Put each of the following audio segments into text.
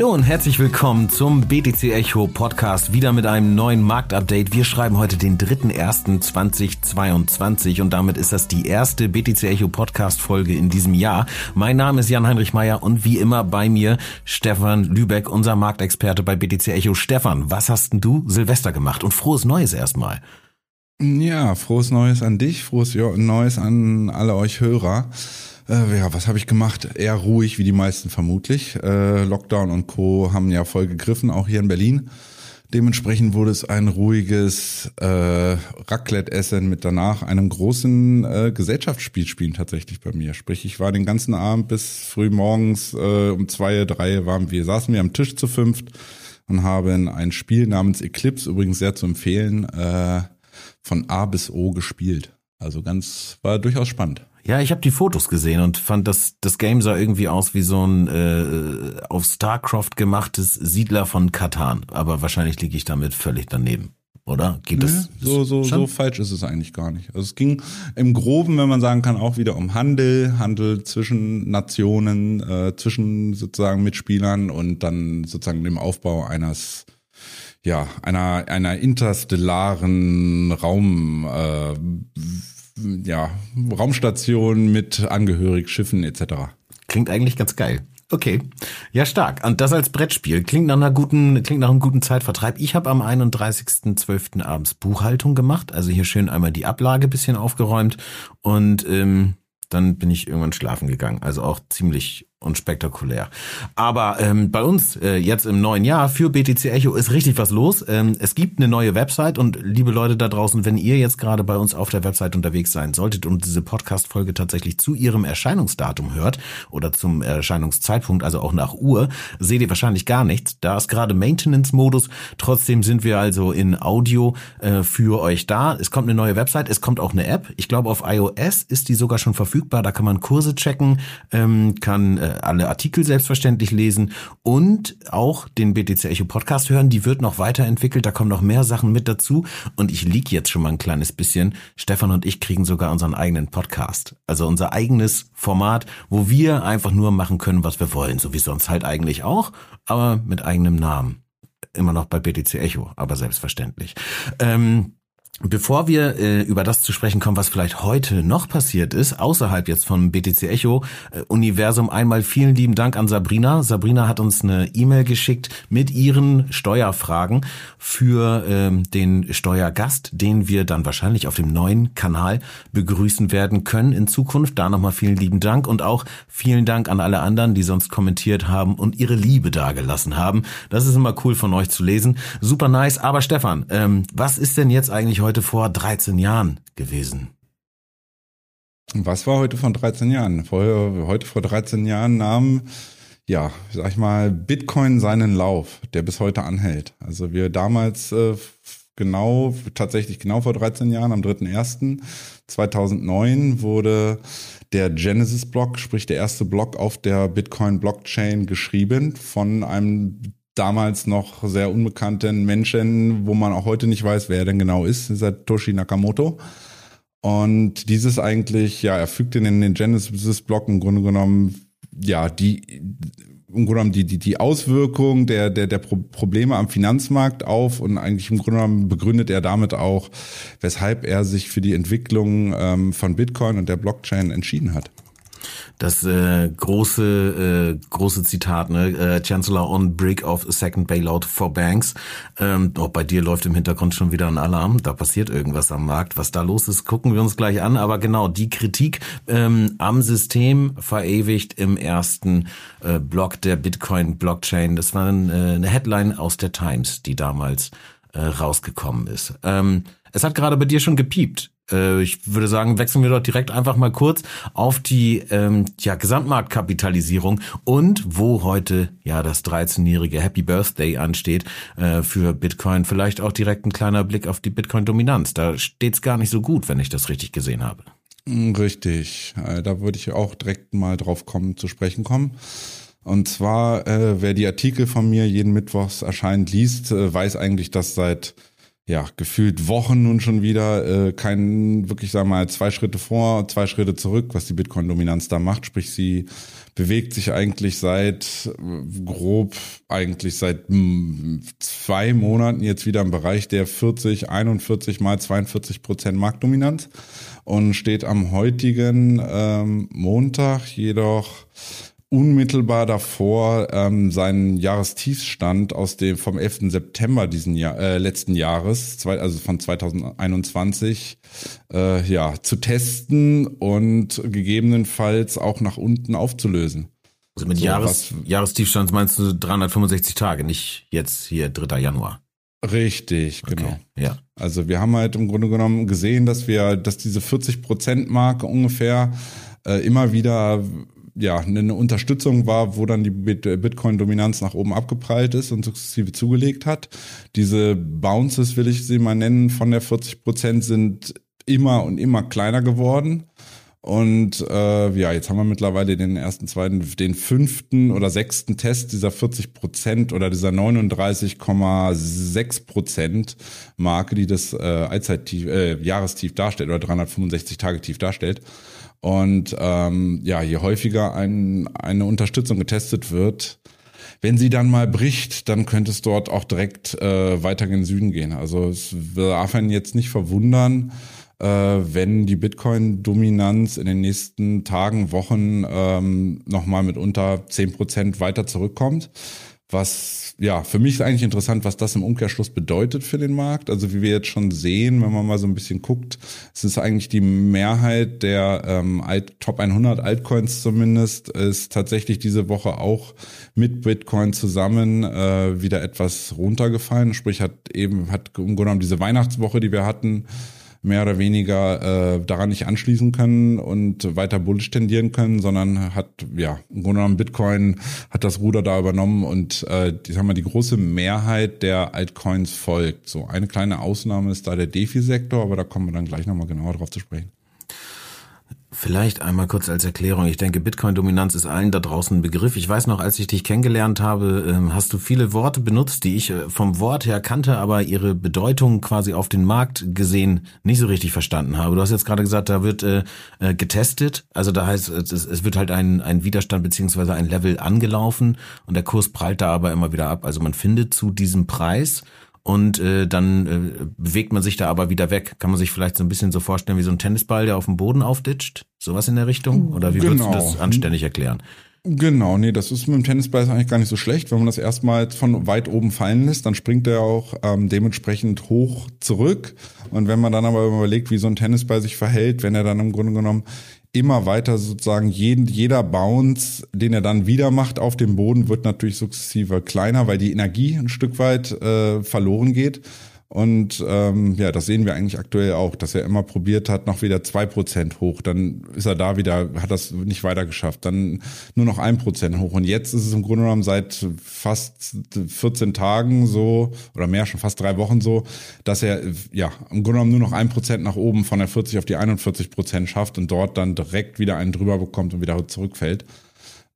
Hallo und herzlich willkommen zum BTC Echo Podcast, wieder mit einem neuen Marktupdate. Wir schreiben heute den 3.1.2022 und damit ist das die erste BTC Echo Podcast Folge in diesem Jahr. Mein Name ist Jan-Heinrich Meyer und wie immer bei mir Stefan Lübeck, unser Marktexperte bei BTC Echo. Stefan, was hast denn du Silvester gemacht und frohes Neues erstmal? Ja, frohes Neues an dich, frohes Neues an alle euch Hörer. Äh, ja, was habe ich gemacht? Eher ruhig, wie die meisten vermutlich. Äh, Lockdown und Co. haben ja voll gegriffen, auch hier in Berlin. Dementsprechend wurde es ein ruhiges äh, Raclette-Essen mit danach einem großen äh, Gesellschaftsspiel spielen tatsächlich bei mir. Sprich, ich war den ganzen Abend bis früh morgens äh, um zwei, drei waren wir, saßen wir am Tisch zu fünft und haben ein Spiel namens Eclipse, übrigens sehr zu empfehlen, äh, von A bis O gespielt. Also ganz, war durchaus spannend. Ja, ich habe die Fotos gesehen und fand, dass das Game sah irgendwie aus wie so ein äh, auf StarCraft gemachtes Siedler von Katan. Aber wahrscheinlich liege ich damit völlig daneben. Oder? Geht das? Nee, so, so, so falsch ist es eigentlich gar nicht. Also es ging im Groben, wenn man sagen kann, auch wieder um Handel, Handel zwischen Nationen, äh, zwischen sozusagen Mitspielern und dann sozusagen dem Aufbau eines ja, einer, einer interstellaren Raum, äh, ja, Raumstation mit angehörig Schiffen etc. Klingt eigentlich ganz geil. Okay, ja stark. Und das als Brettspiel klingt nach einer guten, klingt nach einem guten Zeitvertreib. Ich habe am 31.12. abends Buchhaltung gemacht, also hier schön einmal die Ablage bisschen aufgeräumt und ähm, dann bin ich irgendwann schlafen gegangen. Also auch ziemlich und spektakulär. Aber ähm, bei uns äh, jetzt im neuen Jahr für BTC Echo ist richtig was los. Ähm, es gibt eine neue Website und liebe Leute da draußen, wenn ihr jetzt gerade bei uns auf der Website unterwegs sein solltet und diese Podcast-Folge tatsächlich zu ihrem Erscheinungsdatum hört oder zum Erscheinungszeitpunkt, also auch nach Uhr, seht ihr wahrscheinlich gar nichts. Da ist gerade Maintenance-Modus. Trotzdem sind wir also in Audio äh, für euch da. Es kommt eine neue Website, es kommt auch eine App. Ich glaube, auf iOS ist die sogar schon verfügbar. Da kann man Kurse checken, ähm, kann äh, alle Artikel selbstverständlich lesen und auch den BTC Echo Podcast hören. Die wird noch weiterentwickelt, da kommen noch mehr Sachen mit dazu. Und ich lieg jetzt schon mal ein kleines bisschen. Stefan und ich kriegen sogar unseren eigenen Podcast. Also unser eigenes Format, wo wir einfach nur machen können, was wir wollen. So wie sonst halt eigentlich auch, aber mit eigenem Namen. Immer noch bei BTC Echo, aber selbstverständlich. Ähm, Bevor wir äh, über das zu sprechen kommen, was vielleicht heute noch passiert ist, außerhalb jetzt vom BTC Echo äh, Universum, einmal vielen lieben Dank an Sabrina. Sabrina hat uns eine E-Mail geschickt mit ihren Steuerfragen für ähm, den Steuergast, den wir dann wahrscheinlich auf dem neuen Kanal begrüßen werden können in Zukunft. Da nochmal vielen lieben Dank und auch vielen Dank an alle anderen, die sonst kommentiert haben und ihre Liebe dagelassen haben. Das ist immer cool von euch zu lesen. Super nice. Aber Stefan, ähm, was ist denn jetzt eigentlich heute heute vor 13 Jahren gewesen? Was war heute vor 13 Jahren? Vorher, heute vor 13 Jahren nahm, ja, sag ich mal, Bitcoin seinen Lauf, der bis heute anhält. Also wir damals äh, genau, tatsächlich genau vor 13 Jahren, am 3.1.2009 wurde der Genesis-Block, sprich der erste Block auf der Bitcoin-Blockchain geschrieben von einem damals noch sehr unbekannten Menschen, wo man auch heute nicht weiß, wer er denn genau ist, Satoshi Nakamoto. Und dieses eigentlich, ja, er fügt in den Genesis-Block im Grunde genommen, ja, die, im Grunde genommen die, die, die Auswirkung der, der, der Probleme am Finanzmarkt auf und eigentlich im Grunde genommen begründet er damit auch, weshalb er sich für die Entwicklung ähm, von Bitcoin und der Blockchain entschieden hat. Das äh, große äh, große Zitat, ne? Äh, Chancellor on Brick of a Second Bailout for Banks. Ähm, auch bei dir läuft im Hintergrund schon wieder ein Alarm. Da passiert irgendwas am Markt. Was da los ist, gucken wir uns gleich an. Aber genau, die Kritik ähm, am System verewigt im ersten äh, Block der Bitcoin-Blockchain. Das war ein, äh, eine Headline aus der Times, die damals äh, rausgekommen ist. Ähm, es hat gerade bei dir schon gepiept. Äh, ich würde sagen, wechseln wir doch direkt einfach mal kurz auf die ähm, ja, Gesamtmarktkapitalisierung und wo heute ja das 13-jährige Happy Birthday ansteht äh, für Bitcoin. Vielleicht auch direkt ein kleiner Blick auf die Bitcoin-Dominanz. Da steht's gar nicht so gut, wenn ich das richtig gesehen habe. Mm, richtig. Äh, da würde ich auch direkt mal drauf kommen, zu sprechen kommen. Und zwar, äh, wer die Artikel von mir jeden Mittwochs erscheint liest, äh, weiß eigentlich, dass seit ja, gefühlt Wochen nun schon wieder äh, kein, wirklich sagen wir mal, zwei Schritte vor, zwei Schritte zurück, was die Bitcoin-Dominanz da macht. Sprich, sie bewegt sich eigentlich seit äh, grob, eigentlich seit mh, hm, zwei Monaten jetzt wieder im Bereich der 40, 41 mal 42 Prozent Marktdominanz und steht am heutigen ähm, Montag jedoch unmittelbar davor ähm, seinen Jahrestiefstand aus dem vom 11. September diesen Jahr, äh, letzten Jahres, zwei, also von 2021, äh, ja, zu testen und gegebenenfalls auch nach unten aufzulösen. Also mit so, Jahres, Jahrestiefstand meinst du 365 Tage, nicht jetzt hier 3. Januar. Richtig, genau. Okay, ja. Also wir haben halt im Grunde genommen gesehen, dass wir, dass diese 40 Prozent Marke ungefähr äh, immer wieder ja, eine Unterstützung war, wo dann die Bitcoin-Dominanz nach oben abgeprallt ist und sukzessive zugelegt hat. Diese Bounces, will ich sie mal nennen, von der 40 Prozent sind immer und immer kleiner geworden. Und äh, ja, jetzt haben wir mittlerweile den ersten, zweiten, den fünften oder sechsten Test dieser 40 Prozent oder dieser 39,6 Prozent Marke, die das äh, Allzeittief, äh, Jahrestief darstellt oder 365 Tage Tief darstellt. Und ähm, ja, je häufiger ein, eine Unterstützung getestet wird, wenn sie dann mal bricht, dann könnte es dort auch direkt äh, weiter in den Süden gehen. Also es darf einen jetzt nicht verwundern, äh, wenn die Bitcoin-Dominanz in den nächsten Tagen, Wochen ähm, nochmal mit unter zehn Prozent weiter zurückkommt. Was ja für mich ist eigentlich interessant, was das im Umkehrschluss bedeutet für den Markt. Also wie wir jetzt schon sehen, wenn man mal so ein bisschen guckt, es ist eigentlich die Mehrheit der ähm, Alt Top 100 Altcoins zumindest ist tatsächlich diese Woche auch mit Bitcoin zusammen äh, wieder etwas runtergefallen. Sprich hat eben hat im Grunde genommen diese Weihnachtswoche, die wir hatten mehr oder weniger äh, daran nicht anschließen können und weiter bullish tendieren können, sondern hat, ja, im Grunde genommen Bitcoin hat das Ruder da übernommen und äh, ich sag mal, die große Mehrheit der Altcoins folgt. So eine kleine Ausnahme ist da der DeFi-Sektor, aber da kommen wir dann gleich nochmal genauer drauf zu sprechen. Vielleicht einmal kurz als Erklärung. Ich denke, Bitcoin-Dominanz ist allen da draußen ein Begriff. Ich weiß noch, als ich dich kennengelernt habe, ähm, hast du viele Worte benutzt, die ich äh, vom Wort her kannte, aber ihre Bedeutung quasi auf den Markt gesehen nicht so richtig verstanden habe. Du hast jetzt gerade gesagt, da wird äh, äh getestet. Also da heißt, es, es wird halt ein, ein Widerstand beziehungsweise ein Level angelaufen und der Kurs prallt da aber immer wieder ab. Also man findet zu diesem Preis und äh, dann äh, bewegt man sich da aber wieder weg. Kann man sich vielleicht so ein bisschen so vorstellen wie so ein Tennisball, der auf dem Boden aufditscht? Sowas in der Richtung? Oder wie genau. würdest du das anständig erklären? Genau, nee, das ist mit dem Tennisball eigentlich gar nicht so schlecht. Wenn man das erstmal von weit oben fallen lässt, dann springt er auch ähm, dementsprechend hoch zurück. Und wenn man dann aber überlegt, wie so ein Tennisball sich verhält, wenn er dann im Grunde genommen immer weiter sozusagen jeden, jeder Bounce, den er dann wieder macht auf dem Boden, wird natürlich sukzessive kleiner, weil die Energie ein Stück weit äh, verloren geht. Und ähm, ja, das sehen wir eigentlich aktuell auch, dass er immer probiert hat, noch wieder zwei Prozent hoch. Dann ist er da wieder, hat das nicht weiter geschafft. Dann nur noch ein Prozent hoch. Und jetzt ist es im Grunde genommen seit fast 14 Tagen so, oder mehr, schon fast drei Wochen so, dass er ja im Grunde genommen nur noch ein Prozent nach oben von der 40 auf die 41 Prozent schafft und dort dann direkt wieder einen drüber bekommt und wieder zurückfällt.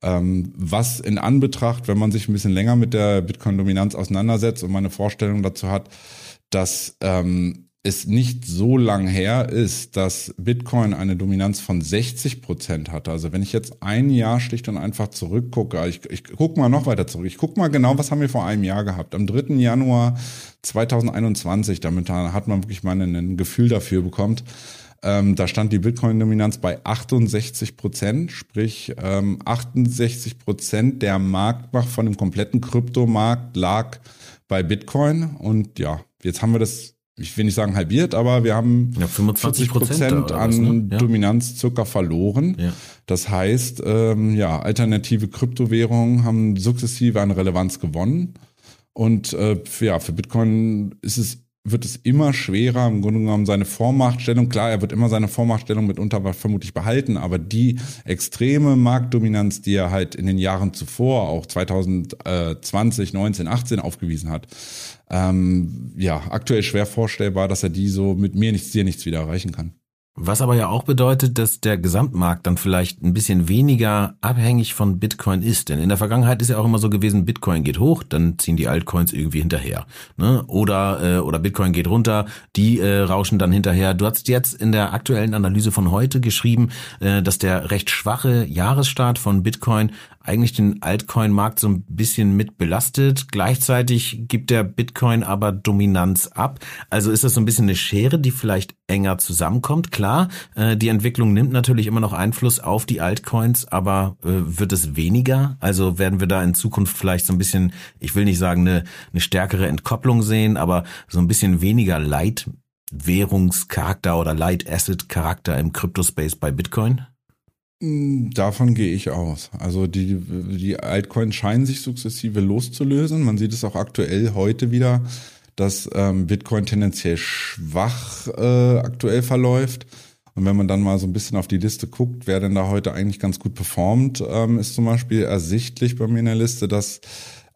Ähm, was in Anbetracht, wenn man sich ein bisschen länger mit der Bitcoin-Dominanz auseinandersetzt und meine Vorstellung dazu hat, dass ähm, es nicht so lang her ist, dass Bitcoin eine Dominanz von 60 Prozent hatte. Also wenn ich jetzt ein Jahr schlicht und einfach zurückgucke, ich, ich gucke mal noch weiter zurück, ich gucke mal genau, was haben wir vor einem Jahr gehabt. Am 3. Januar 2021, damit hat man wirklich mal ein Gefühl dafür bekommt, ähm, da stand die Bitcoin-Dominanz bei 68 Prozent, sprich ähm, 68 Prozent der Marktmacht von dem kompletten Kryptomarkt lag bei Bitcoin. Und ja, Jetzt haben wir das, ich will nicht sagen halbiert, aber wir haben ja, 25 Prozent an was, ne? ja. Dominanz circa verloren. Ja. Das heißt, ähm, ja, alternative Kryptowährungen haben sukzessive an Relevanz gewonnen. Und äh, ja, für Bitcoin ist es wird es immer schwerer, im Grunde genommen seine Vormachtstellung, klar, er wird immer seine Vormachtstellung mitunter vermutlich behalten, aber die extreme Marktdominanz, die er halt in den Jahren zuvor, auch 2020, 19, 18 aufgewiesen hat, ähm, ja, aktuell schwer vorstellbar, dass er die so mit mir nichts, dir nichts wieder erreichen kann. Was aber ja auch bedeutet, dass der Gesamtmarkt dann vielleicht ein bisschen weniger abhängig von Bitcoin ist. Denn in der Vergangenheit ist ja auch immer so gewesen, Bitcoin geht hoch, dann ziehen die Altcoins irgendwie hinterher. Ne? Oder, äh, oder Bitcoin geht runter, die äh, rauschen dann hinterher. Du hast jetzt in der aktuellen Analyse von heute geschrieben, äh, dass der recht schwache Jahresstart von Bitcoin eigentlich den Altcoin-Markt so ein bisschen mit belastet. Gleichzeitig gibt der Bitcoin aber Dominanz ab. Also ist das so ein bisschen eine Schere, die vielleicht enger zusammenkommt. Klar, äh, die Entwicklung nimmt natürlich immer noch Einfluss auf die Altcoins, aber äh, wird es weniger? Also werden wir da in Zukunft vielleicht so ein bisschen, ich will nicht sagen eine, eine stärkere Entkopplung sehen, aber so ein bisschen weniger Leitwährungscharakter oder Light Asset Charakter im Cryptospace bei Bitcoin? Davon gehe ich aus. Also die, die Altcoins scheinen sich sukzessive loszulösen. Man sieht es auch aktuell heute wieder, dass ähm, Bitcoin tendenziell schwach äh, aktuell verläuft. Und wenn man dann mal so ein bisschen auf die Liste guckt, wer denn da heute eigentlich ganz gut performt, ähm, ist zum Beispiel ersichtlich bei mir in der Liste, dass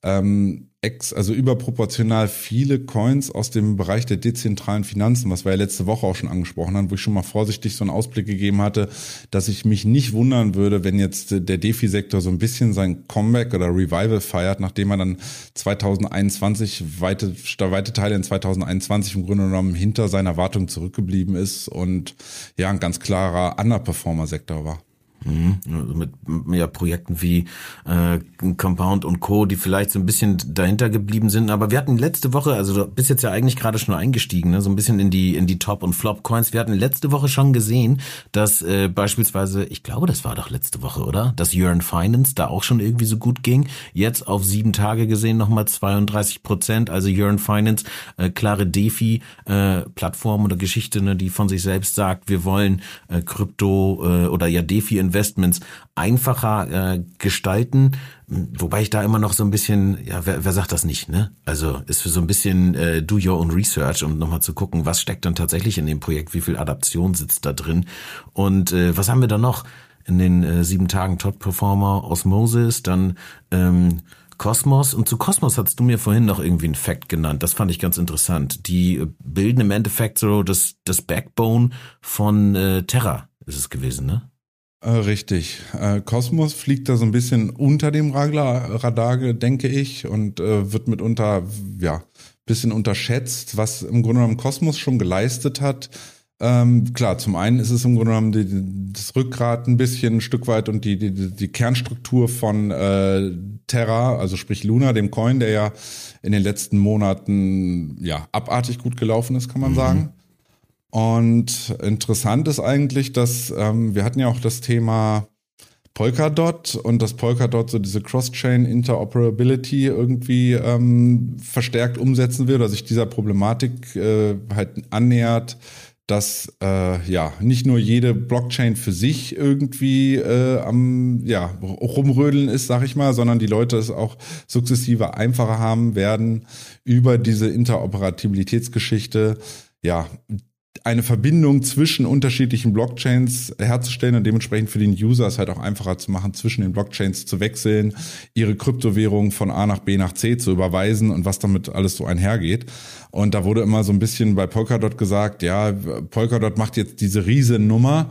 ähm, ex, also überproportional viele Coins aus dem Bereich der dezentralen Finanzen, was wir ja letzte Woche auch schon angesprochen haben, wo ich schon mal vorsichtig so einen Ausblick gegeben hatte, dass ich mich nicht wundern würde, wenn jetzt der DeFi-Sektor so ein bisschen sein Comeback oder Revival feiert, nachdem er dann 2021 weite, weite Teile in 2021 im Grunde genommen hinter seiner Erwartung zurückgeblieben ist und ja, ein ganz klarer Underperformer-Sektor war. Mhm. Also mit ja, Projekten wie äh, Compound und Co., die vielleicht so ein bisschen dahinter geblieben sind. Aber wir hatten letzte Woche, also du bist jetzt ja eigentlich gerade schon eingestiegen, ne, so ein bisschen in die in die Top- und Flop-Coins. Wir hatten letzte Woche schon gesehen, dass äh, beispielsweise, ich glaube, das war doch letzte Woche, oder? Dass Yearn Finance da auch schon irgendwie so gut ging. Jetzt auf sieben Tage gesehen nochmal 32 Prozent. Also Yearn Finance, äh, klare DeFi-Plattform äh, oder Geschichte, ne, die von sich selbst sagt, wir wollen äh, Krypto äh, oder ja DeFi Investments einfacher äh, gestalten. Wobei ich da immer noch so ein bisschen, ja, wer, wer sagt das nicht, ne? Also ist für so ein bisschen äh, do your own research, um nochmal zu gucken, was steckt dann tatsächlich in dem Projekt, wie viel Adaption sitzt da drin und äh, was haben wir da noch in den äh, sieben Tagen Top Performer Osmosis, dann ähm, Kosmos und zu Kosmos hast du mir vorhin noch irgendwie einen Fact genannt. Das fand ich ganz interessant. Die bilden im Endeffekt so das, das Backbone von äh, Terra ist es gewesen, ne? Äh, richtig. Äh, Kosmos fliegt da so ein bisschen unter dem Radar, denke ich, und äh, wird mitunter, ja, bisschen unterschätzt, was im Grunde genommen Kosmos schon geleistet hat. Ähm, klar, zum einen ist es im Grunde genommen die, das Rückgrat ein bisschen ein Stück weit und die, die, die Kernstruktur von äh, Terra, also sprich Luna, dem Coin, der ja in den letzten Monaten ja abartig gut gelaufen ist, kann man mhm. sagen. Und interessant ist eigentlich, dass ähm, wir hatten ja auch das Thema Polkadot und dass Polkadot so diese Cross-Chain Interoperability irgendwie ähm, verstärkt umsetzen will oder sich dieser Problematik äh, halt annähert, dass äh, ja nicht nur jede Blockchain für sich irgendwie äh, am ja rumrödeln ist, sag ich mal, sondern die Leute es auch sukzessive einfacher haben werden über diese Interoperabilitätsgeschichte ja eine Verbindung zwischen unterschiedlichen Blockchains herzustellen und dementsprechend für den User es halt auch einfacher zu machen, zwischen den Blockchains zu wechseln, ihre Kryptowährung von A nach B nach C zu überweisen und was damit alles so einhergeht. Und da wurde immer so ein bisschen bei Polkadot gesagt, ja, Polkadot macht jetzt diese Riesennummer.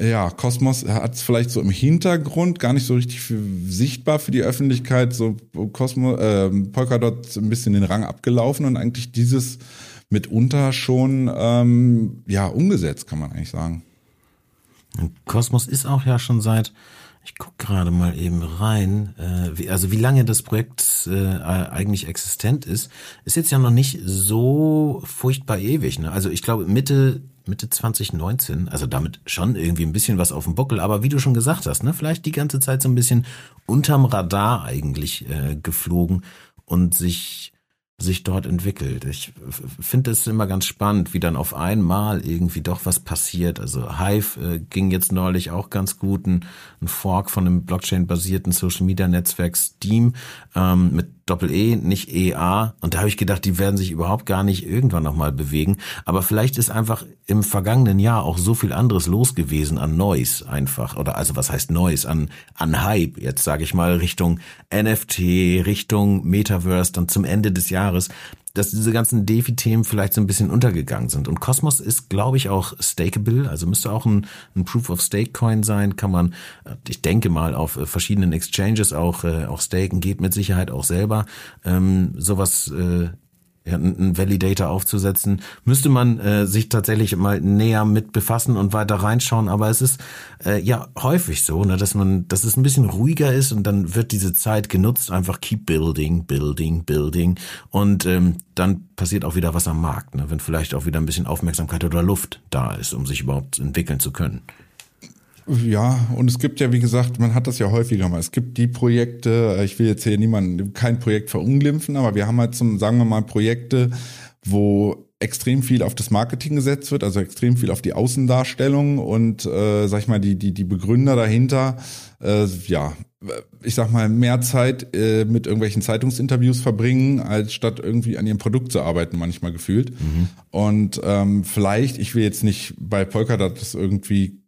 Ja, Cosmos hat es vielleicht so im Hintergrund gar nicht so richtig für, sichtbar für die Öffentlichkeit, so Cosmos, äh, Polkadot ein bisschen den Rang abgelaufen und eigentlich dieses mitunter schon ähm, ja umgesetzt, kann man eigentlich sagen. Kosmos ist auch ja schon seit, ich guck gerade mal eben rein, äh, wie, also wie lange das Projekt äh, eigentlich existent ist, ist jetzt ja noch nicht so furchtbar ewig. Ne? Also ich glaube Mitte Mitte 2019, also damit schon irgendwie ein bisschen was auf dem Buckel, aber wie du schon gesagt hast, ne, vielleicht die ganze Zeit so ein bisschen unterm Radar eigentlich äh, geflogen und sich sich dort entwickelt. Ich finde es immer ganz spannend, wie dann auf einmal irgendwie doch was passiert. Also Hive äh, ging jetzt neulich auch ganz gut, ein, ein Fork von einem Blockchain-basierten Social-Media-Netzwerk Steam ähm, mit Doppel-E, nicht EA. Und da habe ich gedacht, die werden sich überhaupt gar nicht irgendwann nochmal bewegen. Aber vielleicht ist einfach im vergangenen Jahr auch so viel anderes los gewesen an Noise einfach. Oder also was heißt Noise? An, an Hype, jetzt sage ich mal, Richtung NFT, Richtung Metaverse, dann zum Ende des Jahres, dass diese ganzen DeFi-Themen vielleicht so ein bisschen untergegangen sind. Und Cosmos ist, glaube ich, auch stakeable, also müsste auch ein, ein Proof-of-Stake-Coin sein, kann man, ich denke mal, auf verschiedenen Exchanges auch, äh, auch staken, geht mit Sicherheit auch selber. Ähm, sowas äh, einen Validator aufzusetzen, müsste man äh, sich tatsächlich mal näher mit befassen und weiter reinschauen. Aber es ist äh, ja häufig so, ne, dass man, dass es ein bisschen ruhiger ist und dann wird diese Zeit genutzt, einfach keep building, building, building und ähm, dann passiert auch wieder was am Markt, ne, wenn vielleicht auch wieder ein bisschen Aufmerksamkeit oder Luft da ist, um sich überhaupt entwickeln zu können. Ja, und es gibt ja, wie gesagt, man hat das ja häufiger mal. Es gibt die Projekte, äh, ich will jetzt hier niemanden, kein Projekt verunglimpfen, aber wir haben halt zum, sagen wir mal, Projekte, wo extrem viel auf das Marketing gesetzt wird, also extrem viel auf die Außendarstellung und äh, sag ich mal die die die Begründer dahinter, äh, ja, ich sag mal mehr Zeit äh, mit irgendwelchen Zeitungsinterviews verbringen, als statt irgendwie an ihrem Produkt zu arbeiten, manchmal gefühlt. Mhm. Und ähm, vielleicht, ich will jetzt nicht bei Polkadot das irgendwie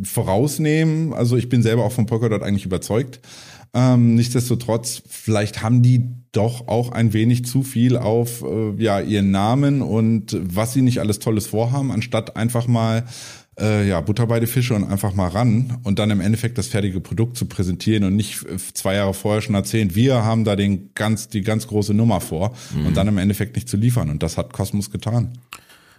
vorausnehmen. Also ich bin selber auch von Polkadot eigentlich überzeugt. Ähm, nichtsdestotrotz, vielleicht haben die doch auch ein wenig zu viel auf äh, ja ihren Namen und was sie nicht alles Tolles vorhaben, anstatt einfach mal äh, ja Butter bei die Fische und einfach mal ran und dann im Endeffekt das fertige Produkt zu präsentieren und nicht zwei Jahre vorher schon erzählen, wir haben da den ganz die ganz große Nummer vor mhm. und dann im Endeffekt nicht zu liefern und das hat Cosmos getan.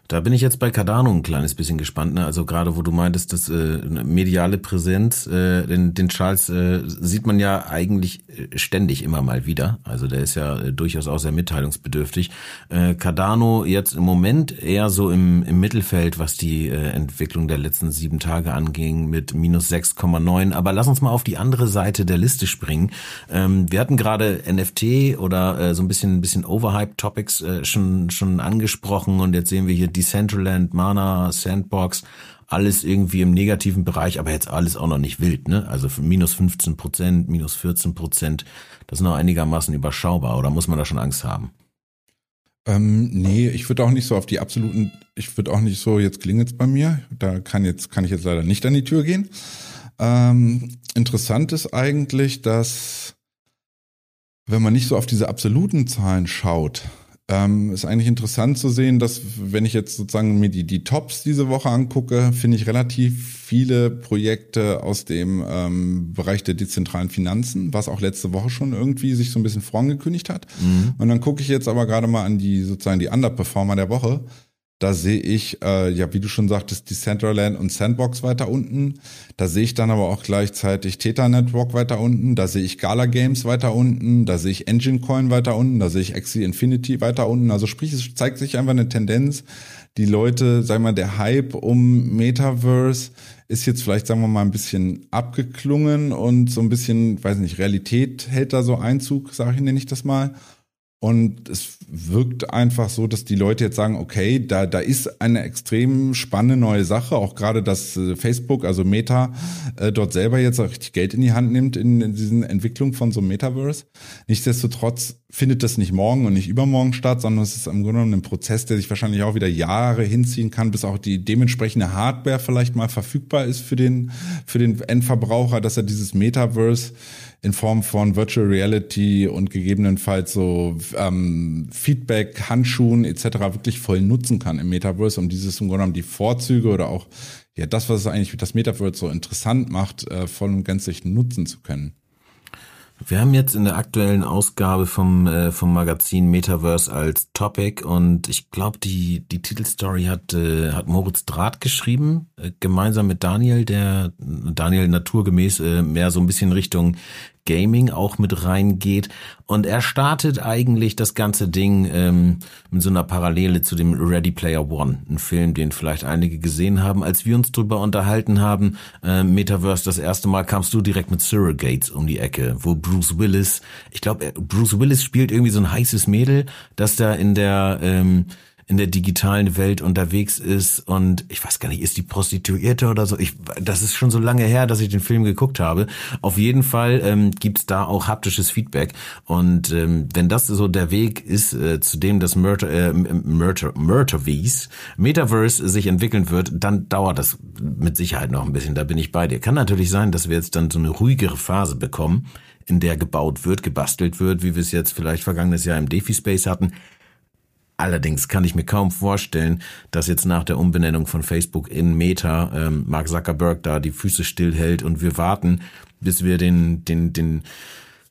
Da bin ich jetzt bei Cardano ein kleines bisschen gespannt. Ne? Also gerade wo du meintest, das äh, mediale Präsenz, äh, den, den Charles äh, sieht man ja eigentlich äh, ständig immer mal wieder. Also der ist ja äh, durchaus auch sehr mitteilungsbedürftig. Äh, Cardano jetzt im Moment eher so im, im Mittelfeld, was die äh, Entwicklung der letzten sieben Tage anging, mit minus 6,9. Aber lass uns mal auf die andere Seite der Liste springen. Ähm, wir hatten gerade NFT oder äh, so ein bisschen, ein bisschen Overhype-Topics äh, schon, schon angesprochen und jetzt sehen wir hier Decentraland, Mana, Sandbox, alles irgendwie im negativen Bereich, aber jetzt alles auch noch nicht wild, ne? Also minus 15 Prozent, minus 14 Prozent, das ist noch einigermaßen überschaubar oder muss man da schon Angst haben? Ähm, nee, ich würde auch nicht so auf die absoluten, ich würde auch nicht so, jetzt klingelt's bei mir, da kann jetzt, kann ich jetzt leider nicht an die Tür gehen. Ähm, interessant ist eigentlich, dass wenn man nicht so auf diese absoluten Zahlen schaut, ähm, ist eigentlich interessant zu sehen, dass wenn ich jetzt sozusagen mir die, die Tops diese Woche angucke, finde ich relativ viele Projekte aus dem ähm, Bereich der dezentralen Finanzen, was auch letzte Woche schon irgendwie sich so ein bisschen vorangekündigt hat. Mhm. Und dann gucke ich jetzt aber gerade mal an die sozusagen die Underperformer der Woche. Da sehe ich, äh, ja, wie du schon sagtest, die Decentraland und Sandbox weiter unten. Da sehe ich dann aber auch gleichzeitig Theta Network weiter unten. Da sehe ich Gala Games weiter unten. Da sehe ich Engine Coin weiter unten. Da sehe ich Axie Infinity weiter unten. Also sprich, es zeigt sich einfach eine Tendenz. Die Leute, sagen wir mal, der Hype um Metaverse ist jetzt vielleicht, sagen wir mal, ein bisschen abgeklungen und so ein bisschen, weiß nicht, Realität hält da so Einzug, sage ich, nenne ich das mal. Und es wirkt einfach so, dass die Leute jetzt sagen, okay, da, da ist eine extrem spannende neue Sache, auch gerade, dass äh, Facebook, also Meta, äh, dort selber jetzt auch richtig Geld in die Hand nimmt in, in diesen Entwicklungen von so einem Metaverse. Nichtsdestotrotz findet das nicht morgen und nicht übermorgen statt, sondern es ist im Grunde genommen ein Prozess, der sich wahrscheinlich auch wieder Jahre hinziehen kann, bis auch die dementsprechende Hardware vielleicht mal verfügbar ist für den, für den Endverbraucher, dass er dieses Metaverse in Form von Virtual Reality und gegebenenfalls so ähm, Feedback, Handschuhen etc. wirklich voll nutzen kann im Metaverse, um dieses im Grunde genommen die Vorzüge oder auch ja das, was es eigentlich das Metaverse so interessant macht, äh, voll und gänzlich nutzen zu können. Wir haben jetzt in der aktuellen Ausgabe vom, äh, vom Magazin Metaverse als Topic und ich glaube, die, die Titelstory hat, äh, hat Moritz Draht geschrieben, äh, gemeinsam mit Daniel, der Daniel naturgemäß äh, mehr so ein bisschen Richtung Gaming auch mit reingeht. Und er startet eigentlich das ganze Ding ähm, mit so einer Parallele zu dem Ready Player One, ein Film, den vielleicht einige gesehen haben. Als wir uns drüber unterhalten haben, äh, Metaverse, das erste Mal kamst du direkt mit Surrogates um die Ecke, wo Bruce Willis, ich glaube, Bruce Willis spielt irgendwie so ein heißes Mädel, das da in der ähm, in der digitalen Welt unterwegs ist und ich weiß gar nicht, ist die Prostituierte oder so? Ich, das ist schon so lange her, dass ich den Film geguckt habe. Auf jeden Fall ähm, gibt da auch haptisches Feedback und ähm, wenn das so der Weg ist, äh, zu dem das Murder, äh, Murder, Murderverse, Metaverse sich entwickeln wird, dann dauert das mit Sicherheit noch ein bisschen. Da bin ich bei dir. Kann natürlich sein, dass wir jetzt dann so eine ruhigere Phase bekommen, in der gebaut wird, gebastelt wird, wie wir es jetzt vielleicht vergangenes Jahr im DeFi Space hatten. Allerdings kann ich mir kaum vorstellen, dass jetzt nach der Umbenennung von Facebook in Meta ähm, Mark Zuckerberg da die Füße stillhält und wir warten, bis wir den, den, den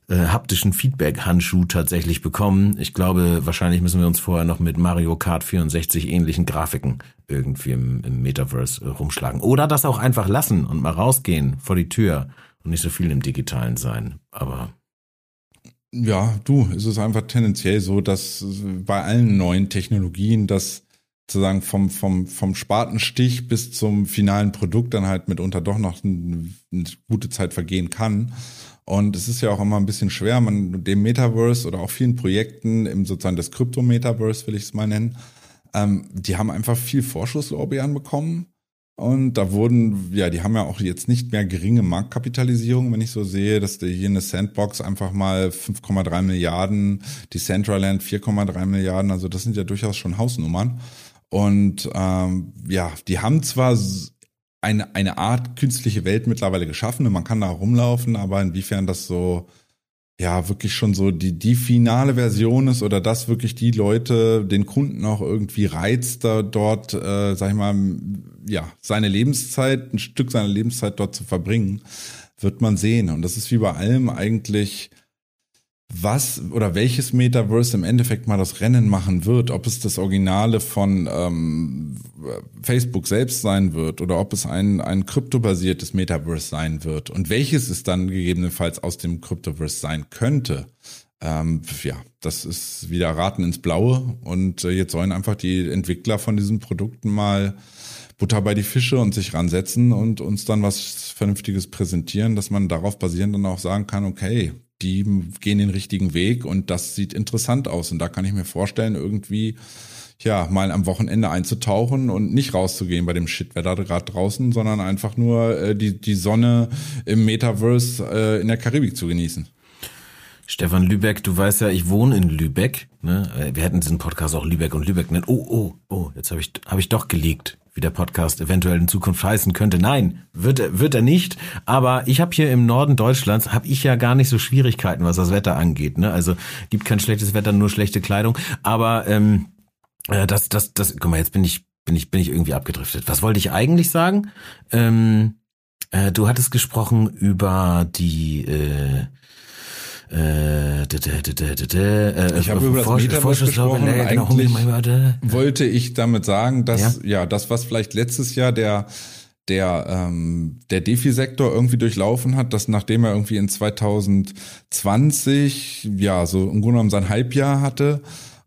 äh, haptischen Feedback-Handschuh tatsächlich bekommen. Ich glaube, wahrscheinlich müssen wir uns vorher noch mit Mario Kart 64 ähnlichen Grafiken irgendwie im, im Metaverse äh, rumschlagen. Oder das auch einfach lassen und mal rausgehen vor die Tür und nicht so viel im Digitalen sein. Aber ja, du, es ist einfach tendenziell so, dass bei allen neuen Technologien das sozusagen vom, vom, vom Spatenstich bis zum finalen Produkt dann halt mitunter doch noch eine, eine gute Zeit vergehen kann. Und es ist ja auch immer ein bisschen schwer, man dem Metaverse oder auch vielen Projekten im sozusagen das Krypto-Metaverse will ich es mal nennen, ähm, die haben einfach viel Vorschusslorbeeren bekommen und da wurden, ja, die haben ja auch jetzt nicht mehr geringe Marktkapitalisierung, wenn ich so sehe, dass die hier eine Sandbox einfach mal 5,3 Milliarden, die Centraland 4,3 Milliarden, also das sind ja durchaus schon Hausnummern. Und ähm, ja, die haben zwar eine, eine Art künstliche Welt mittlerweile geschaffen und man kann da rumlaufen, aber inwiefern das so ja wirklich schon so die, die finale Version ist oder dass wirklich die Leute den Kunden auch irgendwie reizt, da dort, äh, sag ich mal, ja, seine Lebenszeit, ein Stück seiner Lebenszeit dort zu verbringen, wird man sehen. Und das ist wie bei allem eigentlich was oder welches Metaverse im Endeffekt mal das Rennen machen wird, ob es das Originale von ähm, Facebook selbst sein wird oder ob es ein, ein kryptobasiertes Metaverse sein wird und welches es dann gegebenenfalls aus dem Kryptoverse sein könnte. Ähm, ja, das ist wieder Raten ins Blaue und äh, jetzt sollen einfach die Entwickler von diesen Produkten mal Butter bei die Fische und sich ransetzen und uns dann was Vernünftiges präsentieren, dass man darauf basierend dann auch sagen kann, okay, die gehen den richtigen Weg und das sieht interessant aus. Und da kann ich mir vorstellen, irgendwie ja, mal am Wochenende einzutauchen und nicht rauszugehen bei dem Shitwetter gerade draußen, sondern einfach nur äh, die, die Sonne im Metaverse äh, in der Karibik zu genießen. Stefan Lübeck, du weißt ja, ich wohne in Lübeck. Ne? Wir hätten diesen Podcast auch Lübeck und Lübeck nennen. Oh, oh, oh, jetzt habe ich, hab ich doch geleakt wie der Podcast eventuell in Zukunft heißen könnte. Nein, wird wird er nicht. Aber ich habe hier im Norden Deutschlands, habe ich ja gar nicht so Schwierigkeiten, was das Wetter angeht. Ne? Also gibt kein schlechtes Wetter, nur schlechte Kleidung. Aber ähm, äh, das, das, das, guck mal, jetzt bin ich, bin ich, bin ich irgendwie abgedriftet. Was wollte ich eigentlich sagen? Ähm, äh, du hattest gesprochen über die äh, äh, ich habe über das Metaverse gesprochen. Genau, Eigentlich wollte ich damit sagen, dass ja? ja das, was vielleicht letztes Jahr der der ähm, der Defi-Sektor irgendwie durchlaufen hat, dass nachdem er irgendwie in 2020 ja so im Grunde genommen sein Halbjahr hatte,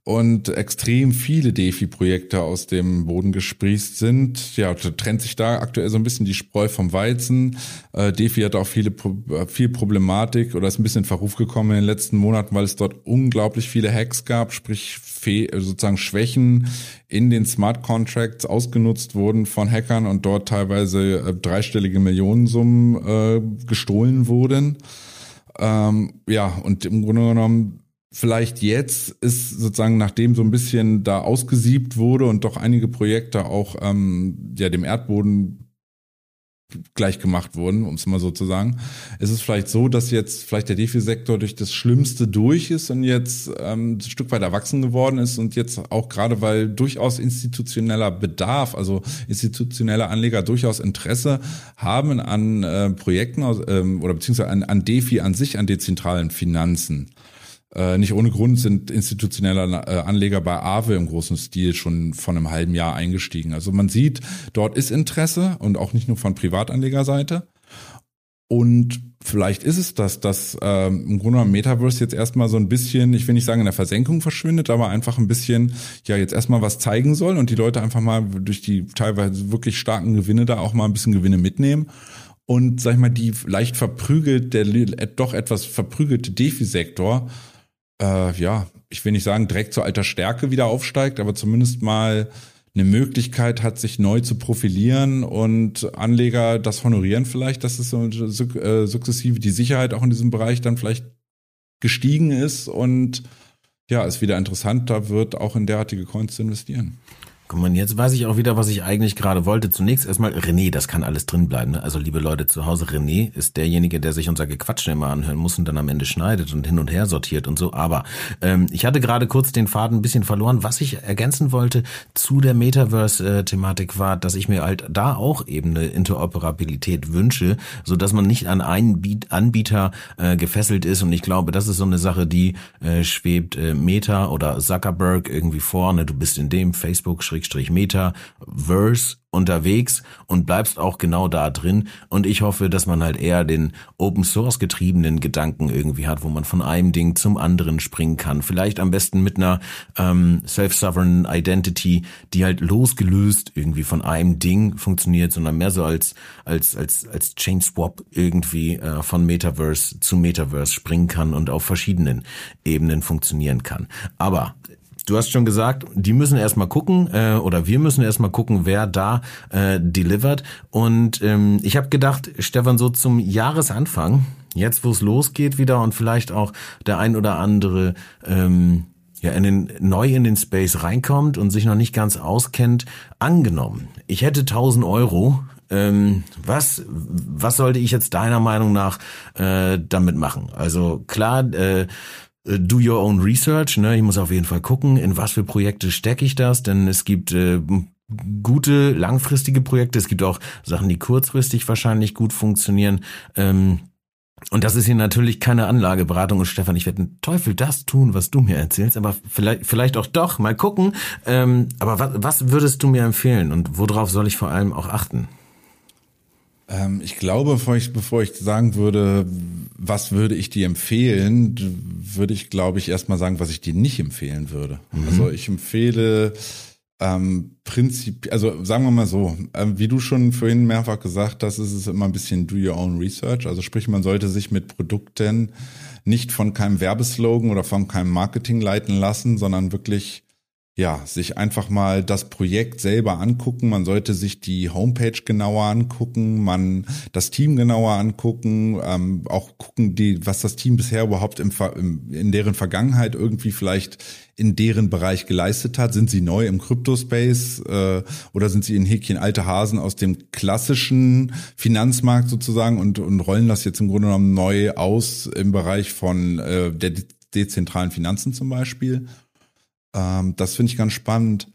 und extrem viele DeFi-Projekte aus dem Boden gesprießt sind. Ja, trennt sich da aktuell so ein bisschen die Spreu vom Weizen. Äh, DeFi hat auch viele, äh, viel Problematik oder ist ein bisschen in Verruf gekommen in den letzten Monaten, weil es dort unglaublich viele Hacks gab, sprich sozusagen Schwächen in den Smart Contracts ausgenutzt wurden von Hackern und dort teilweise äh, dreistellige Millionensummen äh, gestohlen wurden. Ähm, ja, und im Grunde genommen vielleicht jetzt ist sozusagen, nachdem so ein bisschen da ausgesiebt wurde und doch einige Projekte auch ähm, ja dem Erdboden gleich gemacht wurden, um es mal so zu sagen, ist es vielleicht so, dass jetzt vielleicht der Defi-Sektor durch das Schlimmste durch ist und jetzt ähm, ein Stück weit erwachsen geworden ist und jetzt auch gerade, weil durchaus institutioneller Bedarf, also institutionelle Anleger durchaus Interesse haben an äh, Projekten aus, ähm, oder beziehungsweise an, an Defi an sich, an dezentralen Finanzen. Äh, nicht ohne Grund sind institutionelle äh, Anleger bei Aave im großen Stil schon von einem halben Jahr eingestiegen. Also man sieht, dort ist Interesse und auch nicht nur von Privatanlegerseite. Und vielleicht ist es das, dass ähm, im Grunde genommen Metaverse jetzt erstmal so ein bisschen, ich will nicht sagen in der Versenkung verschwindet, aber einfach ein bisschen, ja, jetzt erstmal was zeigen soll und die Leute einfach mal durch die teilweise wirklich starken Gewinne da auch mal ein bisschen Gewinne mitnehmen. Und sag ich mal, die leicht verprügelt, der doch etwas verprügelte Defi-Sektor äh, ja, ich will nicht sagen, direkt zur alter Stärke wieder aufsteigt, aber zumindest mal eine Möglichkeit hat, sich neu zu profilieren und Anleger das honorieren vielleicht, dass es so äh, sukzessive die Sicherheit auch in diesem Bereich dann vielleicht gestiegen ist und ja, es wieder interessanter wird, auch in derartige Coins zu investieren. Guck mal, jetzt weiß ich auch wieder, was ich eigentlich gerade wollte. Zunächst erstmal, René, das kann alles drin bleiben. Ne? Also liebe Leute zu Hause, René ist derjenige, der sich unser Gequatsche immer anhören muss und dann am Ende schneidet und hin und her sortiert und so. Aber ähm, ich hatte gerade kurz den Faden ein bisschen verloren. Was ich ergänzen wollte zu der Metaverse-Thematik war, dass ich mir halt da auch eben eine Interoperabilität wünsche, so dass man nicht an einen Anbieter äh, gefesselt ist. Und ich glaube, das ist so eine Sache, die äh, schwebt äh, Meta oder Zuckerberg irgendwie vorne. Du bist in dem Facebook Meta-Verse unterwegs und bleibst auch genau da drin. Und ich hoffe, dass man halt eher den Open Source getriebenen Gedanken irgendwie hat, wo man von einem Ding zum anderen springen kann. Vielleicht am besten mit einer ähm, Self-Sovereign Identity, die halt losgelöst irgendwie von einem Ding funktioniert, sondern mehr so als als als als Chain Swap irgendwie äh, von Metaverse zu Metaverse springen kann und auf verschiedenen Ebenen funktionieren kann. Aber Du hast schon gesagt, die müssen erstmal gucken äh, oder wir müssen erstmal gucken, wer da äh, delivert. Und ähm, ich habe gedacht, Stefan, so zum Jahresanfang, jetzt wo es losgeht wieder und vielleicht auch der ein oder andere ähm, ja in den, neu in den Space reinkommt und sich noch nicht ganz auskennt, angenommen, ich hätte 1000 Euro ähm, was, was sollte ich jetzt deiner Meinung nach äh, damit machen? Also klar, äh, do your own research. Ne? Ich muss auf jeden Fall gucken, in was für Projekte stecke ich das, denn es gibt äh, gute langfristige Projekte, es gibt auch Sachen, die kurzfristig wahrscheinlich gut funktionieren. Ähm, und das ist hier natürlich keine Anlageberatung. Und Stefan, ich werde den Teufel das tun, was du mir erzählst, aber vielleicht, vielleicht auch doch, mal gucken. Ähm, aber was, was würdest du mir empfehlen und worauf soll ich vor allem auch achten? Ähm, ich glaube, bevor ich, bevor ich sagen würde, was würde ich dir empfehlen, würde ich, glaube ich, erstmal sagen, was ich dir nicht empfehlen würde. Mhm. Also ich empfehle ähm, Prinzip, also sagen wir mal so, äh, wie du schon vorhin mehrfach gesagt hast, ist es immer ein bisschen do your own research. Also sprich, man sollte sich mit Produkten nicht von keinem Werbeslogan oder von keinem Marketing leiten lassen, sondern wirklich ja, sich einfach mal das Projekt selber angucken. Man sollte sich die Homepage genauer angucken, man das Team genauer angucken, ähm, auch gucken, die, was das Team bisher überhaupt im, im, in deren Vergangenheit irgendwie vielleicht in deren Bereich geleistet hat. Sind sie neu im Crypto-Space äh, oder sind sie in Häkchen alte Hasen aus dem klassischen Finanzmarkt sozusagen und, und rollen das jetzt im Grunde genommen neu aus im Bereich von äh, der dezentralen Finanzen zum Beispiel? Ähm, das finde ich ganz spannend.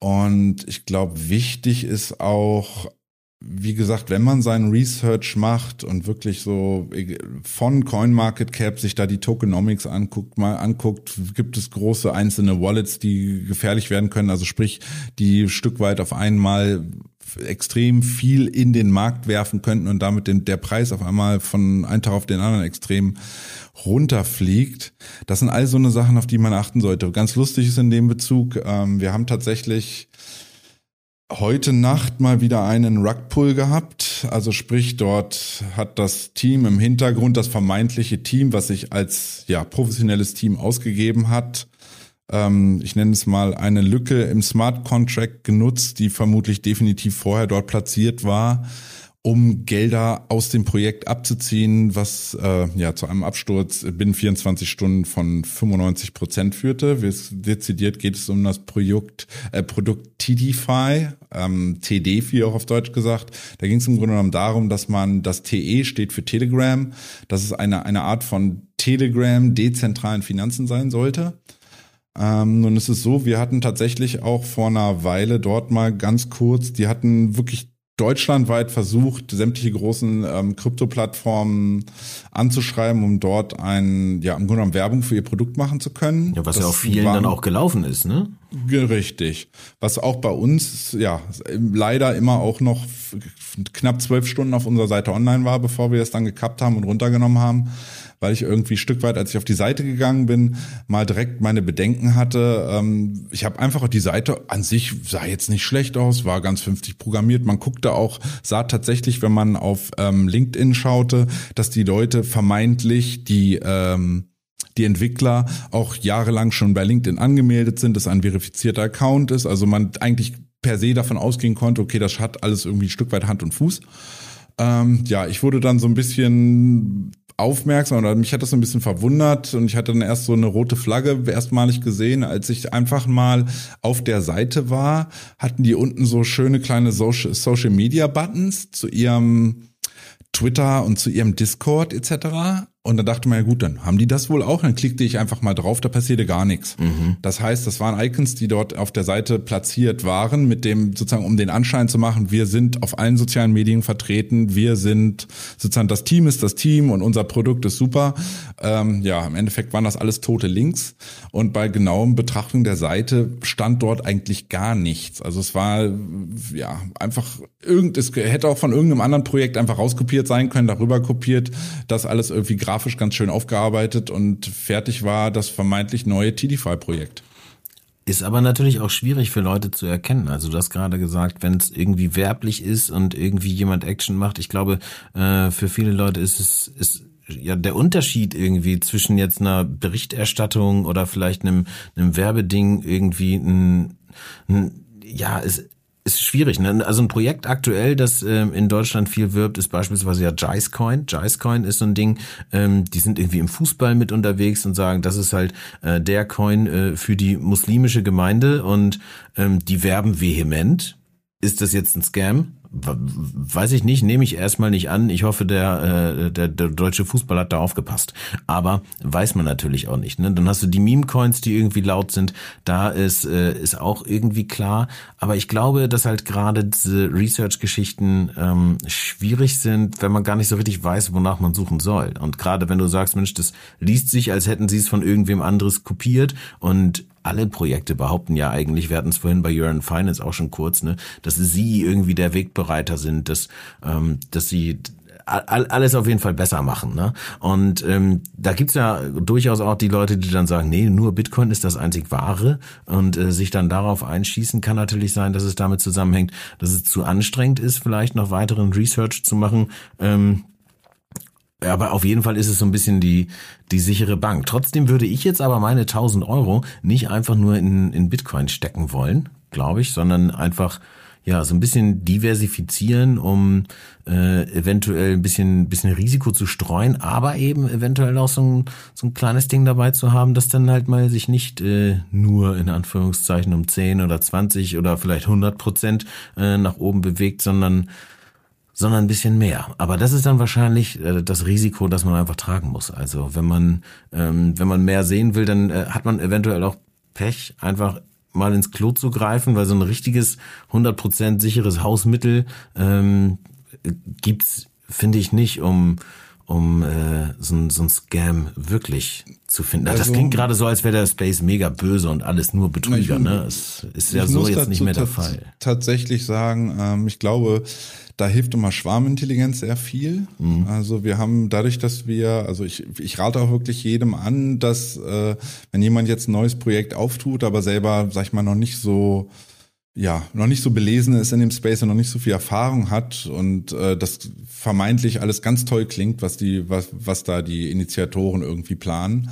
Und ich glaube, wichtig ist auch, wie gesagt, wenn man seinen Research macht und wirklich so von CoinMarketCap sich da die Tokenomics anguckt, mal anguckt, gibt es große einzelne Wallets, die gefährlich werden können, also sprich, die Stück weit auf einmal extrem viel in den Markt werfen könnten und damit den, der Preis auf einmal von einem Tag auf den anderen extrem runterfliegt. Das sind all so eine Sachen, auf die man achten sollte. Ganz lustig ist in dem Bezug, ähm, wir haben tatsächlich heute Nacht mal wieder einen Rugpull gehabt. Also sprich, dort hat das Team im Hintergrund, das vermeintliche Team, was sich als ja professionelles Team ausgegeben hat, ähm, ich nenne es mal eine Lücke im Smart Contract genutzt, die vermutlich definitiv vorher dort platziert war um Gelder aus dem Projekt abzuziehen, was äh, ja zu einem Absturz binnen 24 Stunden von 95 Prozent führte. Dezidiert geht es um das Projekt, äh, Produkt TDFI, ähm, TD4 auch auf Deutsch gesagt. Da ging es im Grunde genommen darum, dass man das TE steht für Telegram, dass es eine, eine Art von Telegram dezentralen Finanzen sein sollte. Ähm, nun ist es so, wir hatten tatsächlich auch vor einer Weile dort mal ganz kurz, die hatten wirklich deutschlandweit versucht, sämtliche großen ähm, Krypto-Plattformen anzuschreiben, um dort ein, ja, im Grunde genommen Werbung für ihr Produkt machen zu können. Ja, was das ja auch vielen waren, dann auch gelaufen ist, ne? Richtig. Was auch bei uns, ja, leider immer auch noch knapp zwölf Stunden auf unserer Seite online war, bevor wir es dann gekappt haben und runtergenommen haben weil ich irgendwie Stück weit, als ich auf die Seite gegangen bin, mal direkt meine Bedenken hatte. Ähm, ich habe einfach die Seite an sich sah jetzt nicht schlecht aus, war ganz vernünftig programmiert. Man guckte auch, sah tatsächlich, wenn man auf ähm, LinkedIn schaute, dass die Leute vermeintlich die ähm, die Entwickler auch jahrelang schon bei LinkedIn angemeldet sind, dass ein verifizierter Account ist, also man eigentlich per se davon ausgehen konnte, okay, das hat alles irgendwie ein Stück weit Hand und Fuß. Ähm, ja, ich wurde dann so ein bisschen aufmerksam oder mich hat das so ein bisschen verwundert und ich hatte dann erst so eine rote Flagge erstmalig gesehen, als ich einfach mal auf der Seite war, hatten die unten so schöne kleine Social, Social Media Buttons zu ihrem Twitter und zu ihrem Discord etc. Und dann dachte man, ja gut, dann haben die das wohl auch. Dann klickte ich einfach mal drauf, da passierte gar nichts. Mhm. Das heißt, das waren Icons, die dort auf der Seite platziert waren, mit dem sozusagen, um den Anschein zu machen, wir sind auf allen sozialen Medien vertreten, wir sind sozusagen, das Team ist das Team und unser Produkt ist super. Ähm, ja, im Endeffekt waren das alles tote Links. Und bei genauem Betrachtung der Seite stand dort eigentlich gar nichts. Also es war ja einfach irgend, es hätte auch von irgendeinem anderen Projekt einfach rauskopiert sein können, darüber kopiert, das alles irgendwie grafisch grafisch ganz schön aufgearbeitet und fertig war das vermeintlich neue TDFI-Projekt. Ist aber natürlich auch schwierig für Leute zu erkennen. Also du hast gerade gesagt, wenn es irgendwie werblich ist und irgendwie jemand Action macht, ich glaube, äh, für viele Leute ist es ist ja der Unterschied irgendwie zwischen jetzt einer Berichterstattung oder vielleicht einem, einem Werbeding irgendwie ein, ein ja, es ist schwierig. Ne? Also ein Projekt aktuell, das ähm, in Deutschland viel wirbt, ist beispielsweise ja Jicecoin. Jicecoin ist so ein Ding, ähm, die sind irgendwie im Fußball mit unterwegs und sagen, das ist halt äh, der Coin äh, für die muslimische Gemeinde und ähm, die werben vehement. Ist das jetzt ein Scam? Weiß ich nicht, nehme ich erstmal nicht an. Ich hoffe, der, äh, der, der deutsche Fußball hat da aufgepasst. Aber weiß man natürlich auch nicht. Ne? Dann hast du die Meme-Coins, die irgendwie laut sind. Da ist, äh, ist auch irgendwie klar. Aber ich glaube, dass halt gerade diese Research-Geschichten ähm, schwierig sind, wenn man gar nicht so richtig weiß, wonach man suchen soll. Und gerade wenn du sagst, Mensch, das liest sich, als hätten sie es von irgendwem anderes kopiert und alle Projekte behaupten ja eigentlich, wir hatten es vorhin bei Urban Finance auch schon kurz, ne, dass sie irgendwie der Wegbereiter sind, dass, ähm, dass sie alles auf jeden Fall besser machen. Ne? Und ähm, da gibt's ja durchaus auch die Leute, die dann sagen, nee, nur Bitcoin ist das einzig wahre und äh, sich dann darauf einschießen kann natürlich sein, dass es damit zusammenhängt, dass es zu anstrengend ist, vielleicht noch weiteren Research zu machen. Ähm, aber auf jeden Fall ist es so ein bisschen die, die sichere Bank. Trotzdem würde ich jetzt aber meine 1000 Euro nicht einfach nur in, in Bitcoin stecken wollen, glaube ich, sondern einfach ja so ein bisschen diversifizieren, um äh, eventuell ein bisschen, bisschen Risiko zu streuen, aber eben eventuell auch so ein, so ein kleines Ding dabei zu haben, das dann halt mal sich nicht äh, nur in Anführungszeichen um 10 oder 20 oder vielleicht 100 Prozent äh, nach oben bewegt, sondern sondern ein bisschen mehr. Aber das ist dann wahrscheinlich äh, das Risiko, das man einfach tragen muss. Also wenn man ähm, wenn man mehr sehen will, dann äh, hat man eventuell auch Pech, einfach mal ins Klo zu greifen, weil so ein richtiges 100% sicheres Hausmittel ähm, gibt's, finde ich nicht, um um äh, so, ein, so ein Scam wirklich zu finden. Also, das klingt gerade so, als wäre der Space mega böse und alles nur Betrüger. Ich, ne? Es ist ja so jetzt nicht mehr der Fall. Tatsächlich sagen, ähm, ich glaube, da hilft immer Schwarmintelligenz sehr viel. Mhm. Also wir haben dadurch, dass wir, also ich, ich rate auch wirklich jedem an, dass äh, wenn jemand jetzt ein neues Projekt auftut, aber selber, sag ich mal, noch nicht so ja, noch nicht so belesen ist in dem Space und noch nicht so viel Erfahrung hat und äh, das vermeintlich alles ganz toll klingt, was die, was, was da die Initiatoren irgendwie planen,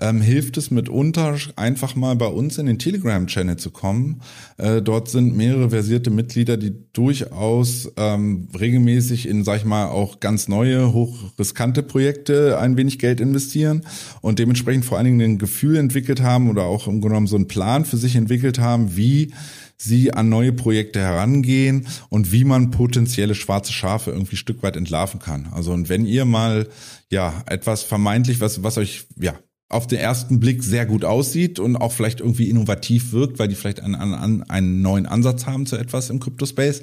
ähm, hilft es mitunter einfach mal bei uns in den Telegram-Channel zu kommen. Äh, dort sind mehrere versierte Mitglieder, die durchaus ähm, regelmäßig in, sag ich mal, auch ganz neue, hochriskante Projekte ein wenig Geld investieren und dementsprechend vor allen Dingen ein Gefühl entwickelt haben oder auch im Grunde genommen so einen Plan für sich entwickelt haben, wie sie an neue Projekte herangehen und wie man potenzielle schwarze Schafe irgendwie Stück weit entlarven kann. Also und wenn ihr mal ja etwas vermeintlich, was was euch ja auf den ersten Blick sehr gut aussieht und auch vielleicht irgendwie innovativ wirkt, weil die vielleicht einen, einen, einen neuen Ansatz haben zu etwas im Crypto-Space,